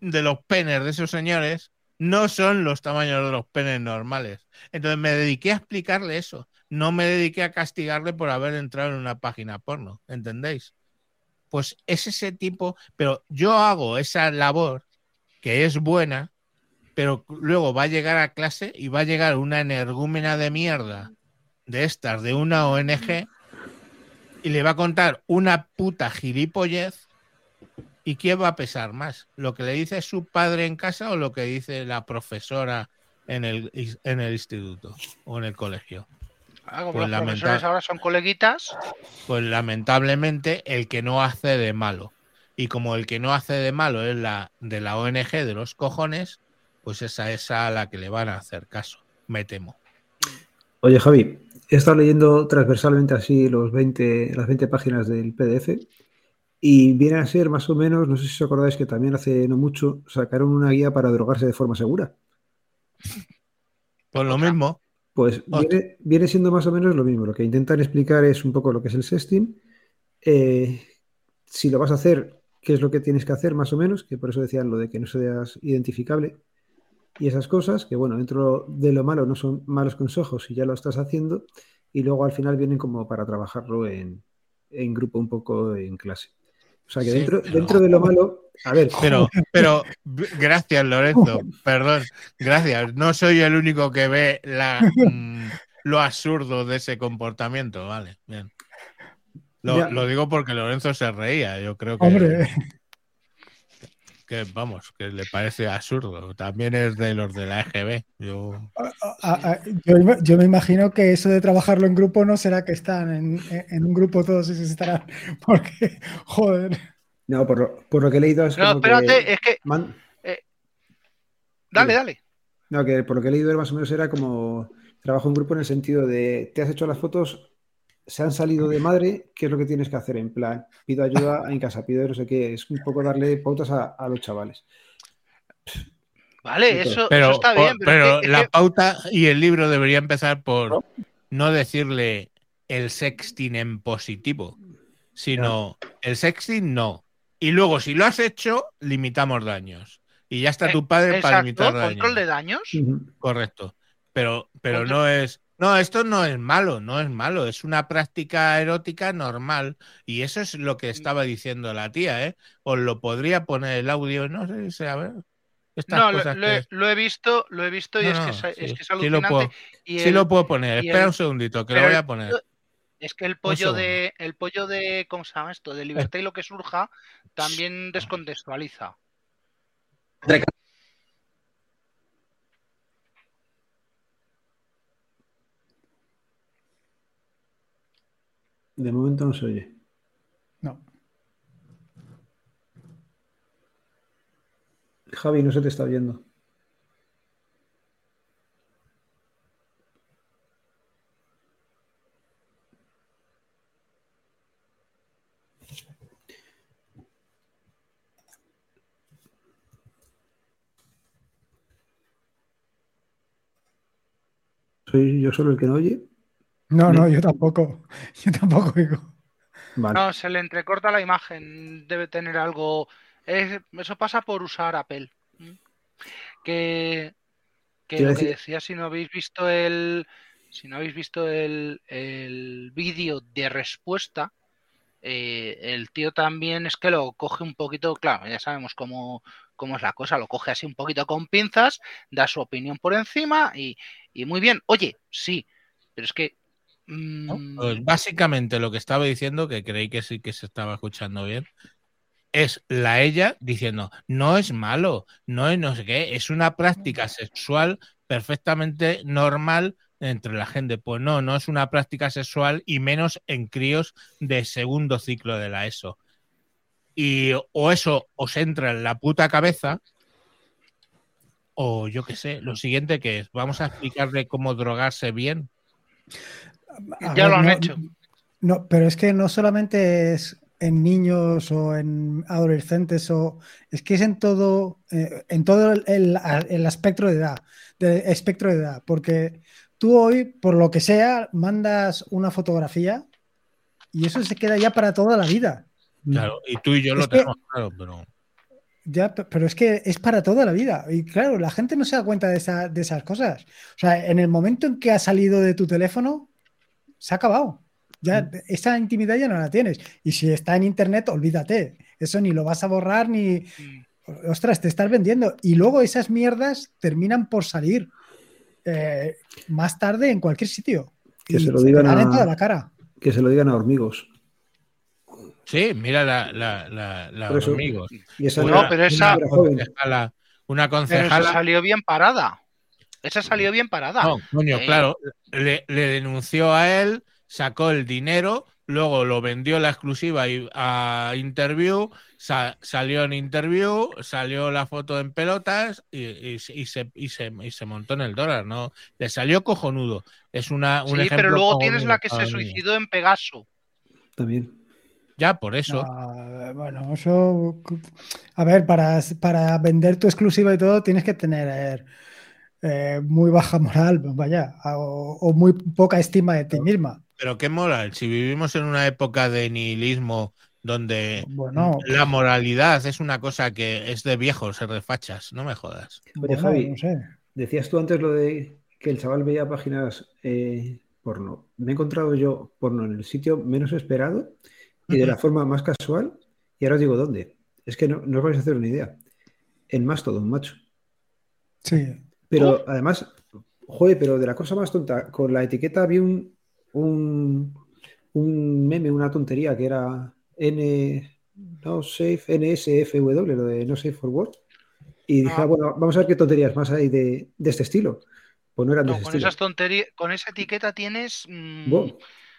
de los penes de esos señores no son los tamaños de los penes normales. Entonces me dediqué a explicarle eso. No me dediqué a castigarle por haber entrado en una página porno. ¿Entendéis? Pues es ese tipo, pero yo hago esa labor que es buena, pero luego va a llegar a clase y va a llegar una energúmena de mierda de estas, de una ONG, y le va a contar una puta gilipollez. ¿Y quién va a pesar más? ¿Lo que le dice su padre en casa o lo que dice la profesora en el, en el instituto o en el colegio? Ah, como Pues los profesores ahora son coleguitas, Pues lamentablemente el que no hace de malo. Y como el que no hace de malo es la de la ONG de los cojones, pues esa es a la que le van a hacer caso, me temo. Oye, Javi, he estado leyendo transversalmente así los 20, las 20 páginas del PDF y viene a ser más o menos, no sé si os acordáis que también hace no mucho sacaron una guía para drogarse de forma segura. Pues lo mismo, Pues viene, viene siendo más o menos lo mismo. Lo que intentan explicar es un poco lo que es el sexting. eh, si lo vas a hacer, qué es lo que tienes que hacer más o menos, que por eso decían lo de que no seas identificable y esas cosas, que bueno, dentro de lo malo no son malos consejos si ya lo estás haciendo y luego al final vienen como para trabajarlo en, en grupo un poco en clase. O sea que Sí, dentro, pero- dentro de lo malo, a ver, pero, [LAUGHS] pero gracias Lorenzo, perdón, gracias. No soy el único que ve la, mm, lo absurdo de ese comportamiento, vale, bien. Lo, lo digo porque Lorenzo se reía, yo creo que... Hombre, que vamos, que le parece absurdo. También es de los de la EGB. Yo a- a- yo, me imagino que eso de trabajarlo en grupo no será que están en, en un grupo todos y se estarán. [LAUGHS] Porque, joder. no, por lo, por lo que he leído es No, como que espérate, es que. man- Dale, dale. No, que por lo que he leído más o menos era como trabajo en grupo en el sentido de te has hecho las fotos, se han salido de madre, ¿qué es lo que tienes que hacer? En plan, pido ayuda en casa, pido no sé qué, es un poco darle pautas a, a los chavales. Vale, eso, pero, eso está por- bien, pero, que- la que- pauta y el libro debería empezar por no decirle el sexting en positivo, sino el sexting no. Y luego, si lo has hecho, limitamos daños. Y ya está tu padre para exacto, limitar daños. control de daños. Correcto. Pero, pero no es. No, esto no es malo, no es malo, es una práctica erótica normal. Y eso es lo que estaba diciendo la tía, ¿eh? Os lo podría poner el audio, no sé si a ver. Estas No, lo, cosas lo que- he, lo he visto, lo he visto y No, es, que no, es, es sí, que es sí lo alucinante. puedo- y Sí lo puedo poner. Espera el- un segundito, que lo voy a poner. Es que el pollo de el pollo de ¿cómo se llama esto? De libertad y lo que surja también descontextualiza. De momento no se oye. No. Javi, no se te está oyendo. ¿Soy yo solo el que no oye? No, no, yo tampoco. [LAUGHS] Yo tampoco. Vale. No, se le entrecorta la imagen. Debe tener algo. es- eso pasa por usar Apple. ¿m? Que, que lo que decía, si no habéis visto el. Si no habéis visto el, el vídeo de respuesta, eh, el tío también es que lo coge un poquito, claro, ya sabemos cómo, cómo es la cosa, lo coge así un poquito con pinzas, da su opinión por encima y, y muy bien. Oye, sí, pero es que. Pues básicamente lo que estaba diciendo, que creí que sí que se estaba escuchando bien, es la ella diciendo, no es malo, no es no sé qué, es una práctica sexual perfectamente normal entre la gente. Pues no, no es una práctica sexual y menos en críos de segundo ciclo de la ESO. Y o eso os entra en la puta cabeza, o yo qué sé, lo siguiente que es, vamos a explicarle cómo drogarse bien. Ya ver, lo han no- hecho. No, pero es que no solamente es en niños o en adolescentes o es que es en todo eh, en todo el, el- el espectro de edad, de espectro de edad, porque tú hoy por lo que sea mandas una fotografía y eso se queda ya para toda la vida. Claro, y tú y yo lo que- tenemos claro, pero Ya, pe- pero es que es para toda la vida. Y claro, la gente no se da cuenta de, esa- de esas cosas. O sea, en el momento en que ha salido de tu teléfono, se ha acabado. Ya, esa intimidad ya no la tienes. Y si está en internet, olvídate. Eso ni lo vas a borrar ni. mm, Ostras, te estás vendiendo. Y luego esas mierdas terminan por salir eh, más tarde en cualquier sitio. Que Y se lo digan a- toda la cara. Que se lo digan a hormigos. sí, mira la, la, la, la Por eso- hormigos. Y esa No, pero esa- era joven. concejala- una Pero salió bien parada. Esa salió bien parada. No, coño, Eh, claro, le, le denunció a él, sacó el dinero, luego lo vendió la exclusiva y- a Interview, sa- salió en Interview, salió la foto en pelotas y, y- y se, y, se, y se montó en el dólar, ¿no? Le salió cojonudo. Es una, un sí, ejemplo pero luego tienes la que se suicidó en Pegaso. También. Ya, por eso. Bueno, eso. A ver, para, para vender tu exclusiva y todo, tienes que tener eh, muy baja moral, vaya, o, o muy poca estima de ti misma. Pero qué moral, si vivimos en una época de nihilismo donde Bueno. la moralidad es una cosa que es de viejos, es de fachas, no me jodas. Oye, Bueno, Javi, no sé. Decías tú antes lo de que el chaval veía páginas eh, porno. Me he encontrado yo porno en el sitio menos esperado y de la forma más casual. Y ahora os digo dónde. Es que no, no os vais a hacer una idea. En Mastodon, macho. Sí. Pero además, joder, pero de la cosa más tonta, con la etiqueta había un, un, un meme, una tontería que era N, no safe, NSFW, lo de no safe for work. Y dije, Ah. ah, bueno, vamos a ver qué tonterías más hay de, de este estilo. Pues no eran de No, ese con estilo. esas tonterías, con esa etiqueta tienes, mm, Buah,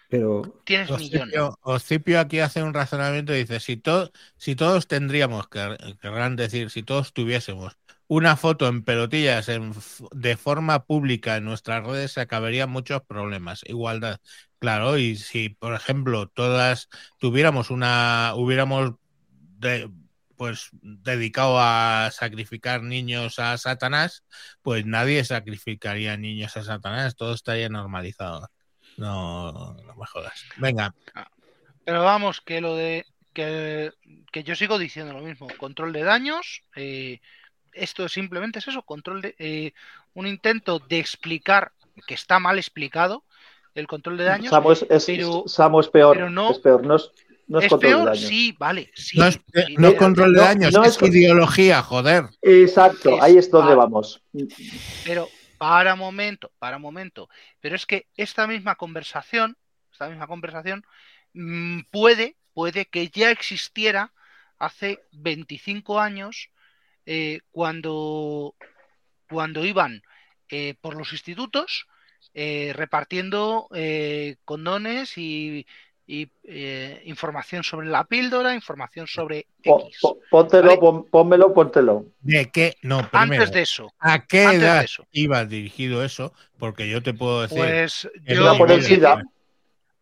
pero tienes millones. Oscipio aquí hace un razonamiento y dice, si, to- si todos tendríamos, quer- querrán decir, si todos tuviésemos una foto en pelotillas en de forma pública en nuestras redes, se acabarían muchos problemas. Igualdad, claro, y si, por ejemplo, todas tuviéramos una, hubiéramos pues dedicado a sacrificar niños a Satanás, pues nadie sacrificaría niños a Satanás, todo estaría normalizado. No, no me jodas. Venga, Pero vamos, que lo de que, que yo sigo diciendo lo mismo, control de daños, eh, esto simplemente es eso, control de eh, un intento de explicar que está mal explicado el control de daños. Samu es, es- pero- Samu es peor. pero no- es peor, no es, no es, ¿Es control de peor? daños. Sí, vale, sí. no es, no control de no- daños, no es, ideología, joder. Exacto, Es- ahí es donde vamos. Pero para momento, para momento. Pero es que esta misma conversación, esta misma conversación, mm, puede, puede que ya existiera hace 25 años eh, cuando, cuando iban eh, por los institutos eh, repartiendo eh, condones y, y eh, información sobre la píldora, información sobre X. po- póntelo, Vale. pon- pónmelo, póntelo. ¿De qué? No, primero, Antes de eso, ¿a qué edad eso. iba dirigido eso? Porque yo te puedo decir. pues yo con, poner vida, SIDA. 10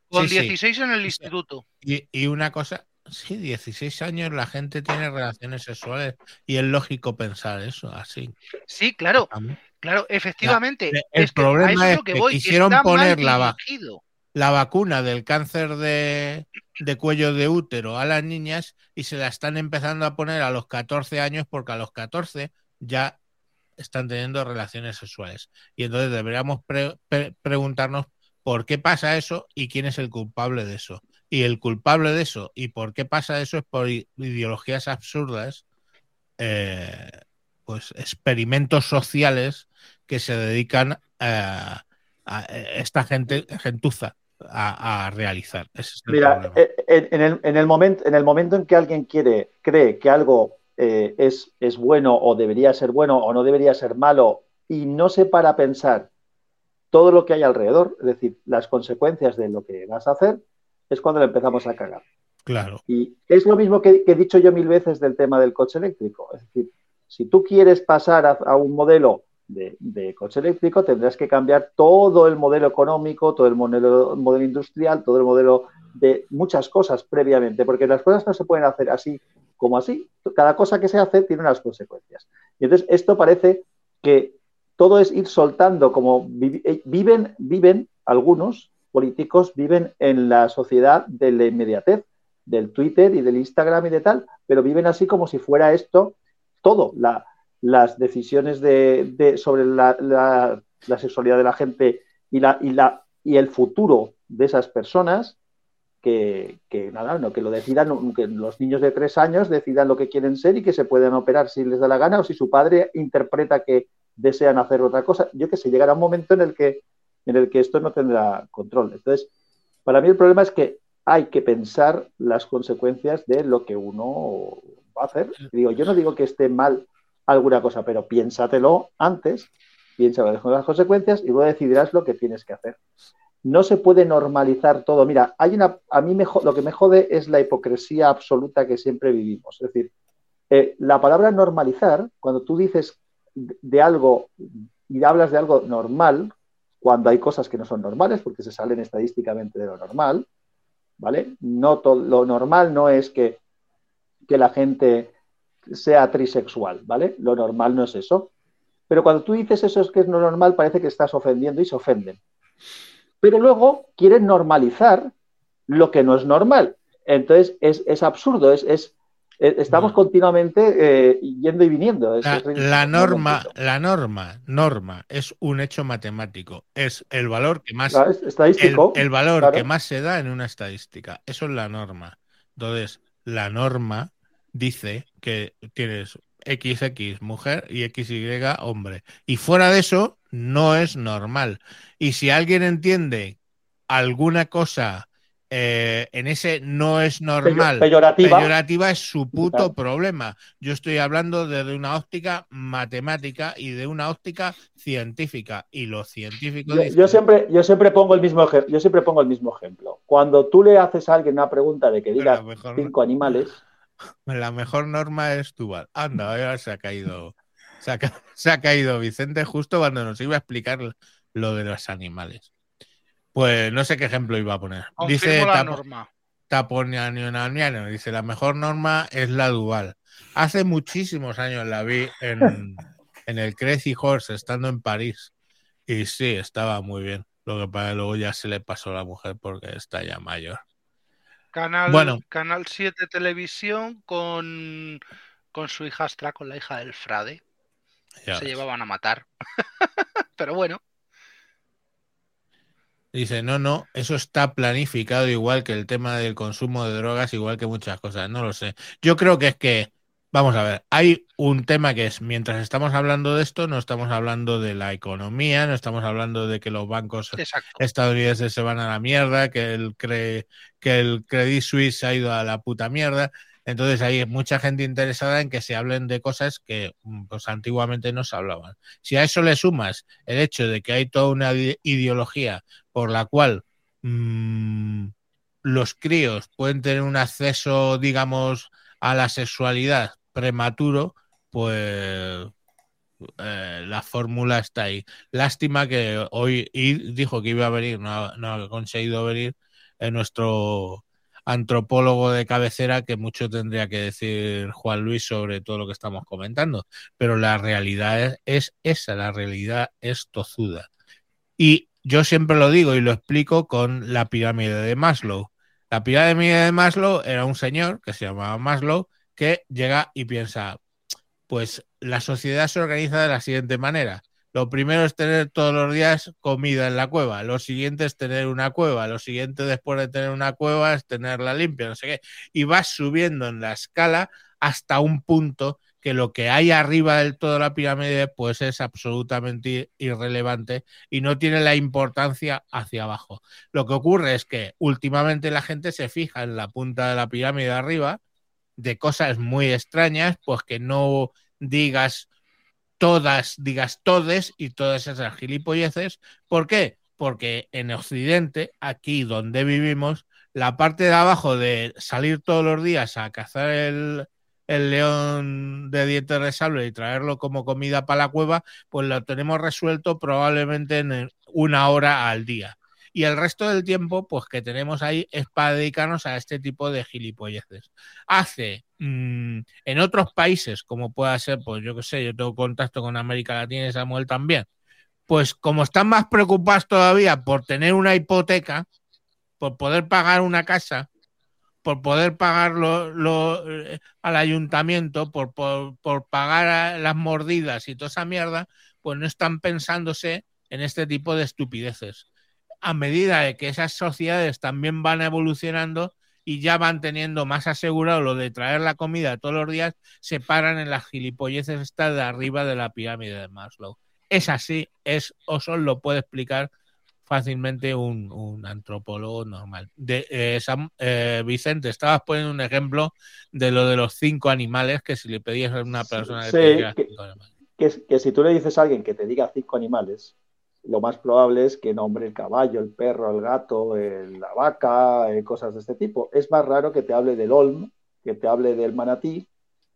con Sí, sí. 16 en el instituto. Y, y una cosa, sí, 16 años la gente tiene relaciones sexuales y es lógico pensar eso, así. Sí, claro, claro, efectivamente. el- el es que a problema eso es que que voy, quisieron poner la va-. La vacuna del cáncer de, de cuello de útero a las niñas y se la están empezando a poner a los 14 años porque a los 14 ya están teniendo relaciones sexuales. Y entonces deberíamos pre- pre- preguntarnos por qué pasa eso y quién es el culpable de eso. Y el culpable de eso y por qué pasa eso es por ideologías absurdas, eh, pues experimentos sociales que se dedican a, a esta gente, gentuza a, a realizar. Ese es el Mira, eh, en, el, en el momento, en el momento en que alguien quiere, cree que algo eh, es, es bueno o debería ser bueno o no debería ser malo y no se para a pensar todo lo que hay alrededor, es decir, las consecuencias de lo que vas a hacer, es cuando le empezamos a cagar. Claro. Y es lo mismo que, que he dicho yo mil veces del tema del coche eléctrico. Es decir, si tú quieres pasar a, a un modelo de, de coche eléctrico, tendrás que cambiar todo el modelo económico, todo el modelo, modelo industrial, todo el modelo de muchas cosas previamente, porque las cosas no se pueden hacer así como así. Cada cosa que se hace tiene unas consecuencias. Y entonces esto parece que todo es ir soltando, como eh, viven, viven algunos políticos, viven en la sociedad de la inmediatez del Twitter y del Instagram y de tal, pero viven así como si fuera esto todo, la, las decisiones de, de- sobre la, la- sexualidad de la gente y, la, y, la, y el futuro de esas personas, que, que nada, no, que lo decidan, que los niños de tres años decidan lo que quieren ser y que se puedan operar si les da la gana o si su padre interpreta que desean hacer otra cosa. Yo que sé, llegará un momento en el que, en el que esto no tendrá control. Entonces, para mí el problema es que hay que pensar las consecuencias de lo que uno va a hacer. Digo, yo no digo que esté mal alguna cosa, pero piénsatelo antes, piensa las consecuencias y luego decidirás lo que tienes que hacer. No se puede normalizar todo. Mira, hay una, a mí me lo que me jode es la hipocresía absoluta que siempre vivimos. Es decir, eh, la palabra normalizar, cuando tú dices de algo y hablas de algo normal, cuando hay cosas que no son normales, porque se salen estadísticamente de lo normal, ¿vale? No lo normal no es que, que la gente sea trisexual, ¿vale? Lo normal no es eso. Pero cuando tú dices eso es que es no normal, parece que estás ofendiendo y se ofenden. Pero luego quieren normalizar lo que no es normal. Entonces es, es absurdo, es, es- estamos continuamente eh, yendo y viniendo. La, norma, la norma, norma, es un hecho matemático. Es el valor que más, Claro, es el, valor claro. que más se da en una estadística. Eso es la norma. Entonces, la norma dice que tienes XX mujer y XY hombre. Y fuera de eso, no es normal. Y si alguien entiende alguna cosa eh, en ese no es normal, peyorativa. peyorativa es su puto problema. Yo estoy hablando desde una óptica matemática y de una óptica científica. Y los científicos Yo, dicen- yo siempre, yo siempre pongo el mismo yo siempre pongo el mismo ejemplo. Cuando tú le haces a alguien una pregunta de que diga cinco animales, [LAUGHS] La mejor norma es Tubal. Anda, ahora se ha caído. Se ha, ca- se ha caído Vicente justo cuando nos iba a explicar lo de los animales. Pues no sé qué ejemplo iba a poner. Dice la Tapo- norma. Dice la mejor norma es la dual. Hace muchísimos años la vi en, [LAUGHS] en el Crazy Horse estando en París. Y sí, estaba muy bien. Lo que que luego ya se le pasó a la mujer porque está ya mayor. Canal, Bueno. Canal 7 Televisión con, con su hijastra, con la hija del Frade. Ya Se ves. llevaban a matar. [LAUGHS] Pero bueno, Dice, no, no, eso está planificado igual que el tema del consumo de drogas, igual que muchas cosas, no lo sé. Yo creo que es que, vamos a ver, hay un tema que es, mientras estamos hablando de esto, no estamos hablando de la economía, no estamos hablando de que los bancos exacto. estadounidenses se van a la mierda, que el, cre- que el Credit Suisse se ha ido a la puta mierda. Entonces hay mucha gente interesada en que se hablen de cosas que mm, pues, antiguamente no se hablaban. Si a eso le sumas el hecho de que hay toda una ide- ideología por la cual mm, los críos pueden tener un acceso, digamos, a la sexualidad prematuro, pues eh, la fórmula está ahí. Lástima que hoy dijo que iba a venir, no no ha conseguido venir en nuestro antropólogo de cabecera que mucho tendría que decir Juan Luis sobre todo lo que estamos comentando, pero la realidad es, es esa, la realidad es tozuda. Y yo siempre lo digo y lo explico con la pirámide de Maslow. La pirámide de Maslow era un señor que se llamaba Maslow que llega y piensa, pues la sociedad se organiza de la siguiente manera. Lo primero es tener todos los días comida en la cueva. Lo siguiente es tener una cueva. Lo siguiente después de tener una cueva es tenerla limpia, no sé qué. Y vas subiendo en la escala hasta un punto que lo que hay arriba del todo la pirámide pues es absolutamente irrelevante y no tiene la importancia hacia abajo. Lo que ocurre es que últimamente la gente se fija en la punta de la pirámide de arriba de cosas muy extrañas, pues que no digas todas, digas todes y todas esas gilipolleces. ¿Por qué? Porque en Occidente, aquí donde vivimos, la parte de abajo de salir todos los días a cazar el, el león de dientes de y traerlo como comida para la cueva, pues lo tenemos resuelto probablemente en una hora al día. Y el resto del tiempo, pues que tenemos ahí es para dedicarnos a este tipo de gilipolleces. Hace mmm, en otros países, como pueda ser, pues yo qué sé, yo tengo contacto con América Latina y Samuel también, pues como están más preocupados todavía por tener una hipoteca, por poder pagar una casa, por poder pagar eh, al ayuntamiento, por, por, por pagar las mordidas y toda esa mierda, pues no están pensándose en este tipo de estupideces. A medida de que esas sociedades también van evolucionando y ya van teniendo más asegurado lo de traer la comida todos los días, se paran en las gilipolleces estas de arriba de la pirámide de Maslow. Es así, es, o solo lo puede explicar fácilmente un, un antropólogo normal. De, eh, Sam, eh, Vicente, estabas poniendo un ejemplo de lo de los cinco animales, que si le pedías a una persona Sí, que te diga que- cinco animales. que, que si tú le dices a alguien que te diga cinco animales, lo más probable es que nombre el caballo, el perro, el gato, el- la vaca, eh, cosas de este tipo. Es más raro que te hable del olmo, que te hable del manatí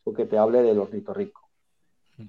o que te hable del ornitorrinco.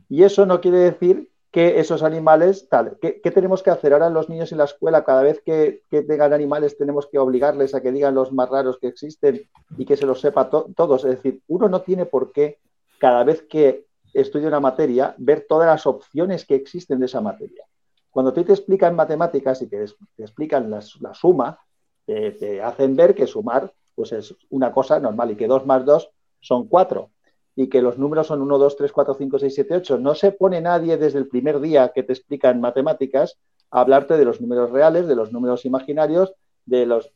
Y eso no quiere decir que esos animales, tal, ¿qué, qué tenemos que hacer ahora los niños en la escuela? Cada vez que, que tengan animales tenemos que obligarles a que digan los más raros que existen y que se los sepa to- todos. Es decir, uno no tiene por qué cada vez que estudia una materia ver todas las opciones que existen de esa materia. Cuando tú te explican matemáticas y te, te explican la suma, te, hacen ver que sumar pues es una cosa normal y que 2 más 2 son 4 y que los números son 1, 2, 3, 4, 5, 6, 7, 8. No se pone nadie desde el primer día que te explican matemáticas a hablarte de los números reales, de los números imaginarios, de los...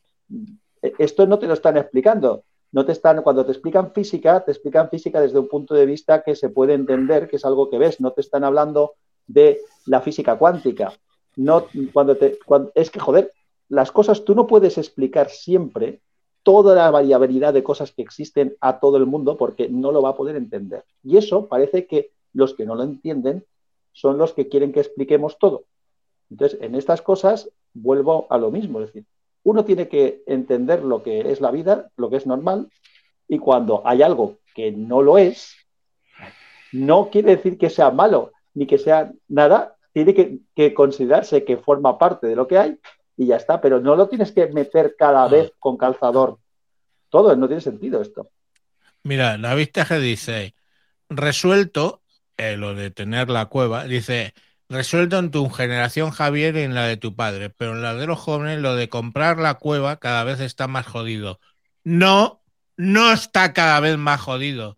Esto no te lo están explicando. No te están, cuando te explican física, te explican física desde un punto de vista que se puede entender, que es algo que ves. No te están hablando de la física cuántica. No, cuando te, cuando, es que, joder, las cosas tú no puedes explicar siempre toda la variabilidad de cosas que existen a todo el mundo porque no lo va a poder entender. Y eso parece que los que no lo entienden son los que quieren que expliquemos todo. Entonces, en estas cosas vuelvo a lo mismo, es decir, uno tiene que entender lo que es la vida, lo que es normal, y cuando hay algo que no lo es, no quiere decir que sea malo, ni que sea nada, tiene que, que considerarse que forma parte de lo que hay y ya está, pero no lo tienes que meter cada vez con calzador. Todo, no tiene sentido esto. Mira, David Teje dice, resuelto, eh, lo de tener la cueva, dice, resuelto en tu generación Javier y en la de tu padre, pero en la de los jóvenes lo de comprar la cueva cada vez está más jodido. No, no está cada vez más jodido.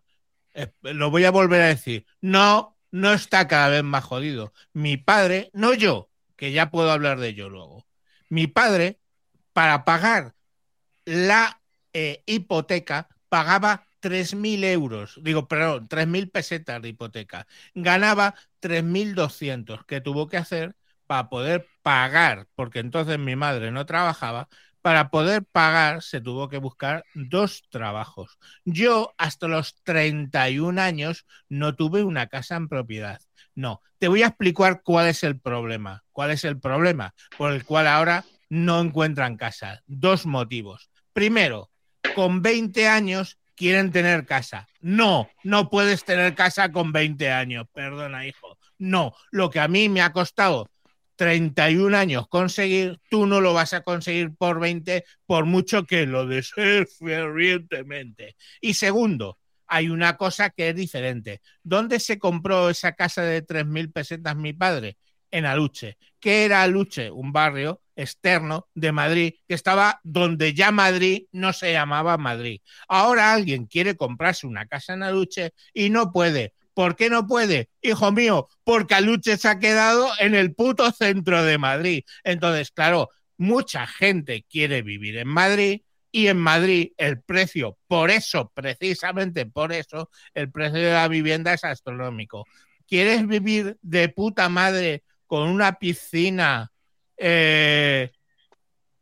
Eh, lo voy a volver a decir. No, no está cada vez más jodido. Mi padre, no yo, que ya puedo hablar de ello luego. Mi padre, para pagar la eh, hipoteca, pagaba 3.000 euros, digo, perdón, 3.000 pesetas de hipoteca. Ganaba 3.200 que tuvo que hacer para poder pagar, porque entonces mi madre no trabajaba, para poder pagar se tuvo que buscar dos trabajos. Yo hasta los 31 años no tuve una casa en propiedad. No, te voy a explicar cuál es el problema. ¿Cuál es el problema por el cual ahora no encuentran casa? Dos motivos. Primero, con 20 años quieren tener casa. No, no puedes tener casa con 20 años. Perdona, hijo. No, lo que a mí me ha costado 31 años conseguir, tú no lo vas a conseguir por 20, por mucho que lo desees fervientemente. Y segundo, hay una cosa que es diferente. ¿Dónde se compró esa casa de 3.000 pesetas mi padre? En Aluche. ¿Qué era Aluche? Un barrio externo de Madrid que estaba donde ya Madrid no se llamaba Madrid. Ahora alguien quiere comprarse una casa en Aluche y no puede. ¿Por qué no puede? Hijo mío, porque Aluche se ha quedado en el puto centro de Madrid. Entonces, claro, mucha gente quiere vivir en Madrid y en Madrid el precio, por eso, precisamente por eso, el precio de la vivienda es astronómico. ¿Quieres vivir de puta madre con una piscina eh,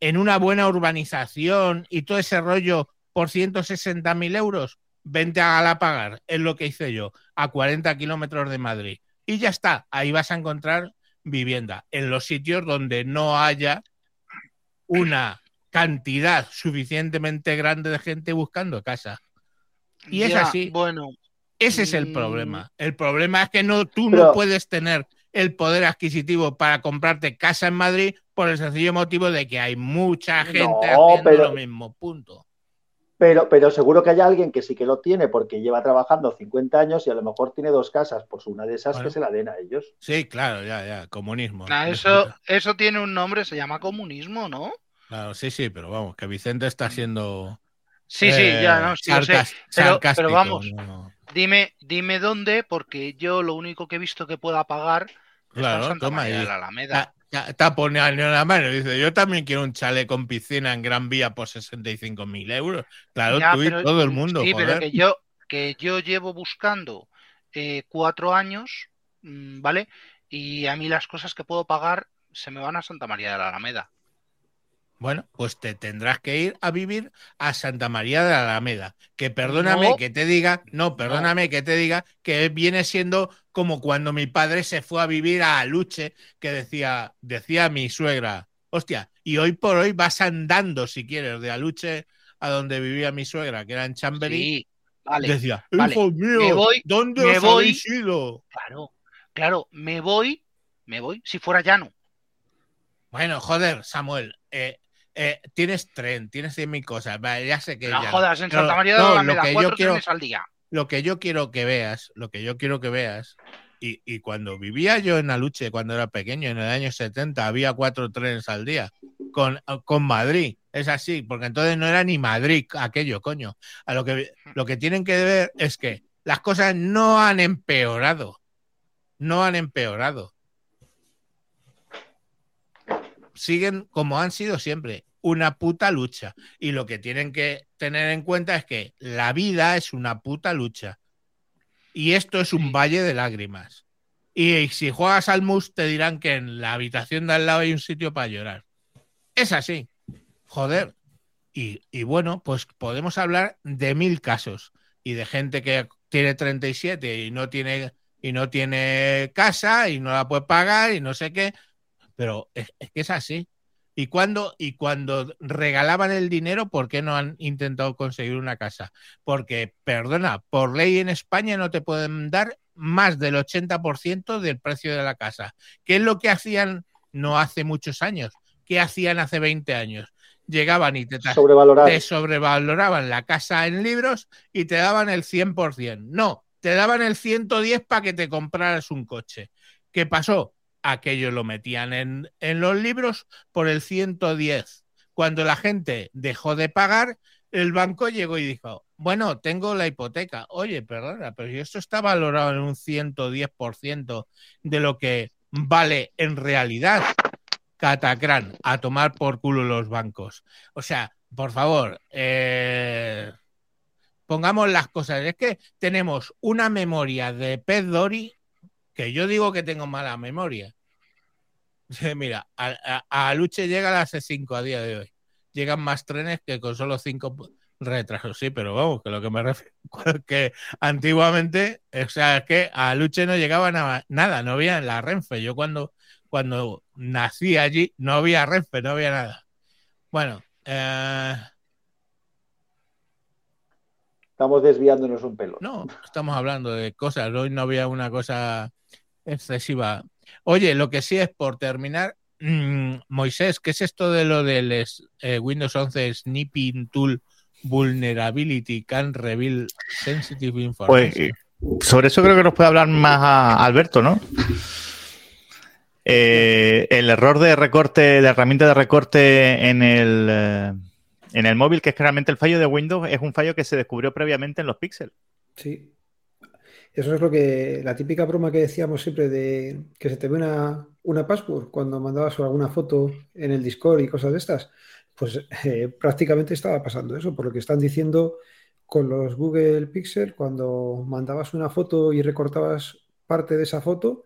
en una buena urbanización y todo ese rollo por 160 mil euros? Vente a Galapagar, es lo que hice yo, a 40 kilómetros de Madrid. Y ya está, ahí vas a encontrar vivienda, en los sitios donde no haya una cantidad suficientemente grande de gente buscando casa. Y es así. Bueno, Ese es el Mm. problema. El problema es que no, tú Pero- no puedes tener el poder adquisitivo para comprarte casa en Madrid por el sencillo motivo de que hay mucha gente No, haciendo pero- lo mismo. Punto. Pero, pero seguro que hay alguien que sí que lo tiene porque lleva trabajando 50 años y a lo mejor tiene dos casas. Pues una de esas Bueno. que se la den a ellos. Sí, claro, ya, ya. Comunismo. nah, eso, eso tiene un nombre, se llama comunismo, ¿no? Claro, sí, sí, pero vamos, que Vicente está siendo. Sí, sí, eh, ya, no, sí, lo sé. sarcas- Pero- vamos. no. Dime, dime dónde, porque yo lo único que he visto que pueda pagar Claro, Santa toma María ahí. de la Alameda. Ta- ta- Tapone a la mano. Dice, yo también quiero un chalet con piscina en Gran Vía por 65 mil euros. Claro, Ya, tú y pero- todo el mundo. Sí, joder. pero que yo, que yo llevo buscando eh, cuatro años, mm, ¿vale? Y a mí las cosas que puedo pagar se me van a Santa María de la Alameda. Bueno, pues te tendrás que ir a vivir a Santa María de la Alameda. Que perdóname No. que te diga, no, perdóname que te diga que viene siendo como cuando mi padre se fue a vivir a Aluche, que decía, decía mi suegra, hostia, y hoy por hoy vas andando, si quieres, de Aluche a donde vivía mi suegra, que era en Chamberí. Sí, vale. Decía, vale. hijo mío, Me voy- ¿dónde me os voy- habéis ido? Claro, claro, me voy, me voy, si fuera llano. Bueno, joder, Samuel, eh, eh, tienes tren, tienes 100.000 cosas, vale, ya sé que No ya- jodas, en Santa María de no, lo que yo cuatro quiero- trenes al día. lo que yo quiero que veas, lo que yo quiero que veas, y, y cuando vivía yo en Aluche, cuando era pequeño, en el año 70, había cuatro trenes al día con, con Madrid. Es así, porque entonces no era ni Madrid aquello, coño. A lo que, lo que tienen que ver es que las cosas no han empeorado. No han empeorado. Siguen como han sido siempre, una puta lucha. Y lo que tienen que tener en cuenta es que la vida es una puta lucha. Y esto es un valle de lágrimas. Y si juegas al mus, te dirán que en la habitación de al lado hay un sitio para llorar. Es así. Joder. Y, y bueno, pues podemos hablar de mil casos. Y de gente que tiene 37 y no tiene, y no tiene casa y no la puede pagar y no sé qué. Pero es, es que es así. Y cuando, y cuando regalaban el dinero, ¿por qué no han intentado conseguir una casa? Porque, perdona, por ley en España no te pueden dar más del 80% del precio de la casa. ¿Qué es lo que hacían no hace muchos años? ¿Qué hacían hace 20 años? Llegaban y te, te sobrevaloraban la casa en libros y te daban el 100%. No, te daban el 110 para que te compraras un coche. ¿Qué pasó? Aquello lo metían en, en los libros por el 110. Cuando la gente dejó de pagar, el banco llegó y dijo, bueno, tengo la hipoteca. Oye, perdona, pero si esto está valorado en un 110% de lo que vale en realidad, catacrán, a tomar por culo los bancos. O sea, por favor, eh, pongamos las cosas. Es que tenemos una memoria de pez Dory que yo digo que tengo mala memoria. [LAUGHS] Mira, a, a, a Luche llega a las 5 a día de hoy. Llegan más trenes que con solo 5 retrasos. Sí, pero vamos, que lo que me refiero [LAUGHS] que antiguamente, o sea, es que a Luche no llegaba nada, nada no había la Renfe. Yo cuando, cuando nací allí no había Renfe, no había nada. Bueno, eh, estamos desviándonos un pelo. No, estamos hablando de cosas. Hoy no había una cosa excesiva. Oye, lo que sí es por terminar, mm, Moisés, ¿qué es esto de lo del eh, Windows 11 Snipping Tool Vulnerability Can Reveal Sensitive Pues Information? eh, sobre eso creo que nos puede hablar más a Alberto, ¿no? Eh, el error de recorte, de herramienta de recorte en el, eh, en el móvil, que es que realmente el fallo de Windows es un fallo que se descubrió previamente en los píxeles. Sí. Eso es lo que, la típica broma que decíamos siempre de que se te ve una, una password cuando mandabas alguna foto en el Discord y cosas de estas. Pues eh, prácticamente estaba pasando eso, por lo que están diciendo con los Google Pixel, cuando mandabas una foto y recortabas parte de esa foto,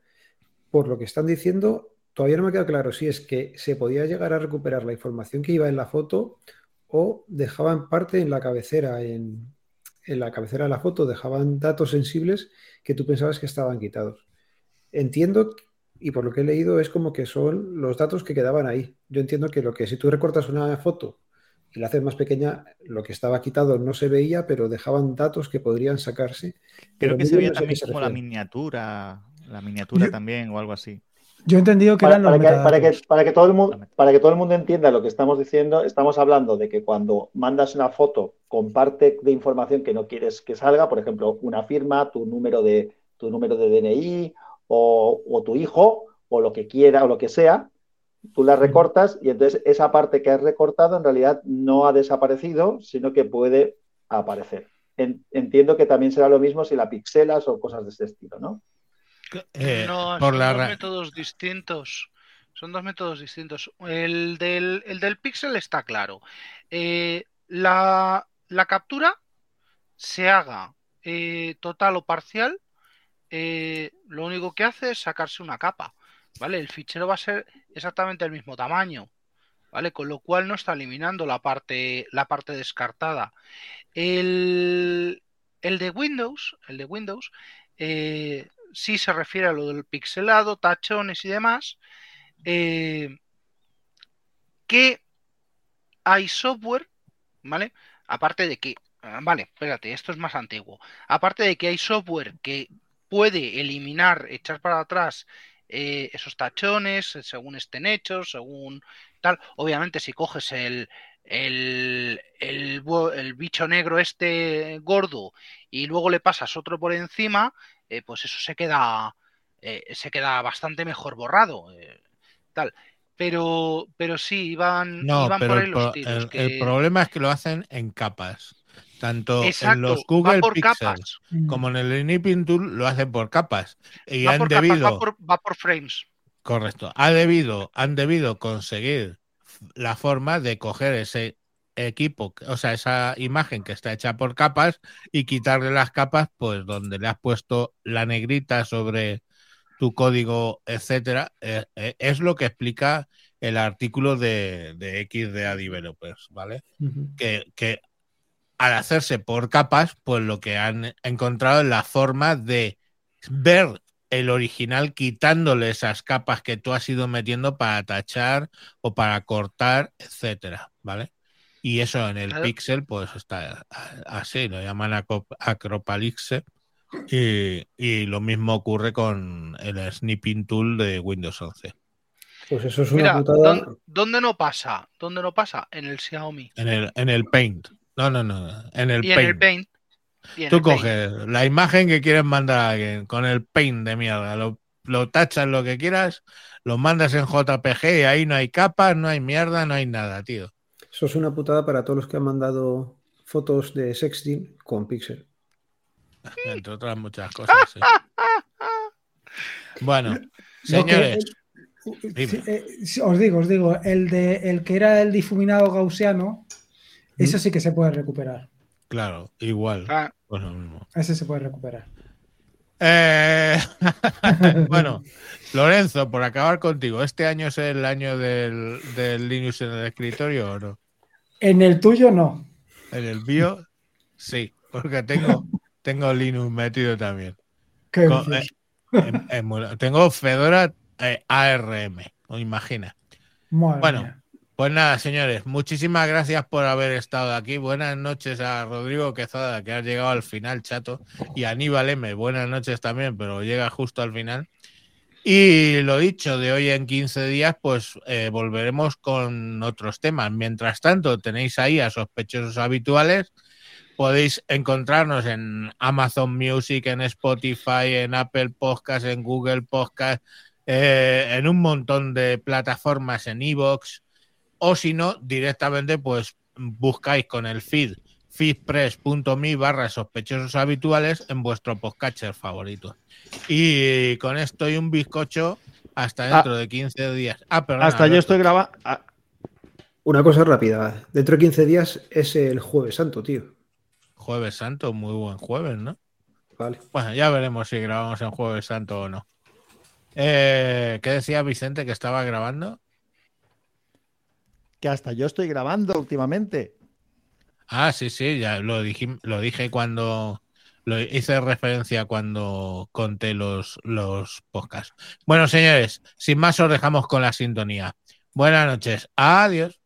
por lo que están diciendo, todavía no me queda claro si es que se podía llegar a recuperar la información que iba en la foto o dejaban parte en la cabecera, en, en la cabecera de la foto, dejaban datos sensibles que tú pensabas que estaban quitados. Entiendo, y por lo que he leído, es como que son los datos que quedaban ahí. Yo entiendo que lo que si tú recortas una foto y la haces más pequeña, lo que estaba quitado no se veía, pero dejaban datos que podrían sacarse. Creo Pero que se veía no también se como la miniatura, la miniatura Yo- también o algo así. Yo he entendido que Para, eran los para que, para, que, para, que todo el mundo, para que todo el mundo entienda lo que estamos diciendo, estamos hablando de que cuando mandas una foto con parte de información que no quieres que salga, por ejemplo, una firma, tu número de, tu número de DNI o, o tu hijo o lo que quiera o lo que sea, tú la recortas y entonces esa parte que has recortado en realidad no ha desaparecido, sino que puede aparecer. En- entiendo que también será lo mismo si la pixelas o cosas de ese estilo, ¿no? Eh, no, por son la dos métodos distintos. Son dos métodos distintos. El del, el del pixel está claro. Eh, la, la captura se haga eh, total o parcial, lo único que hace es sacarse una capa. ¿Vale? El fichero va a ser exactamente el mismo tamaño. ¿Vale? Con lo cual no está eliminando la parte, la parte descartada. El, el de Windows, el de Windows, eh, sí se refiere a lo del pixelado, tachones y demás, eh, que hay software, ¿vale? Aparte de que, ah, vale, espérate, esto es más antiguo. Aparte de que hay software que puede eliminar, echar para atrás eh, esos tachones, eh, según estén hechos, según tal. Obviamente, si coges el, el, el, bicho negro este gordo y luego le pasas otro por encima, eh, pues eso se queda, eh, se queda bastante mejor borrado. eh, tal. Pero, pero sí, iban, No, iban pero por ahí el, los tiros. el- problema es que lo hacen en capas. Tanto en los Google por Pixel capas. Como en el Snipping Tool lo hacen por capas. Y Va han por capas, debido, va por, va por frames. correcto, ha debido, han debido conseguir la forma de coger ese equipo, o sea, esa imagen que está hecha por capas y quitarle las capas, pues donde le has puesto la negrita sobre tu código, etcétera, eh, eh, es lo que explica el artículo de, de XDA Developers, ¿vale? Que, que al hacerse por capas, pues lo que han encontrado es la forma de ver el original quitándole esas capas que tú has ido metiendo para tachar o para cortar, etcétera, ¿vale? Y eso en el Claro. Pixel, pues está así, lo llaman acro- Acropalixe. Y, y lo mismo ocurre con el Snipping Tool de Windows 11. Pues eso es una Mira, putada. ¿dónde, dónde no pasa? ¿Dónde no pasa? En el Xiaomi. En el, en el Paint. No, no, no. En el y en Paint. el Paint. y en Tú el Paint. coges la imagen que quieres mandar a alguien con el paint de mierda, lo, lo tachas lo que quieras, lo mandas en JPG y ahí no hay capas, no hay mierda, no hay nada, tío. Eso es una putada para todos los que han mandado fotos de sexting con Pixel. [LAUGHS] Entre otras muchas cosas. sí. Bueno, que- señores, eh, os digo, os digo, el de el que era el difuminado gaussiano, eso sí que se puede recuperar. claro, igual. Ah, Pues lo mismo. Ese se puede recuperar. Eh, [LAUGHS] [LAUGHS] bueno, Lorenzo, por acabar contigo, ¿este año es el año del, del Linux en el escritorio o no? En el tuyo no. En el mío, sí, porque tengo, tengo Linux metido también. ¿Qué Co- dices? En- en- tengo Fedora eh, ARM, ¿no imagina? Madre bueno, mía. Pues nada, señores, muchísimas gracias por haber estado aquí. Buenas noches a Rodrigo Quezada, que ha llegado al final, chato, y a Aníbal M. Buenas noches también, pero llega justo al final. Y lo dicho, de hoy en 15 días, pues eh, volveremos con otros temas. Mientras tanto, tenéis ahí a sospechosos habituales. Podéis encontrarnos en Amazon Music, en Spotify, en Apple Podcast, en Google Podcast, eh, en un montón de plataformas, en Evox, o si no, directamente pues buscáis con el feed feedpress.me barra sospechosos habituales en vuestro podcatcher favorito. Y con esto y un bizcocho hasta dentro de 15 días. Ah. Hasta yo estoy grabando. Una cosa rápida. Dentro de 15 días es el Jueves Santo, tío. Jueves Santo, muy buen jueves, ¿no? Vale. Bueno, ya veremos si grabamos en Jueves Santo o no. Eh, ¿Qué decía Vicente que estaba grabando? Que hasta yo estoy grabando últimamente. Ah, sí, sí, ya lo, dije, lo dije cuando lo hice referencia cuando conté los, los podcasts. Bueno, señores, sin más os dejamos con la sintonía. Buenas noches, adiós.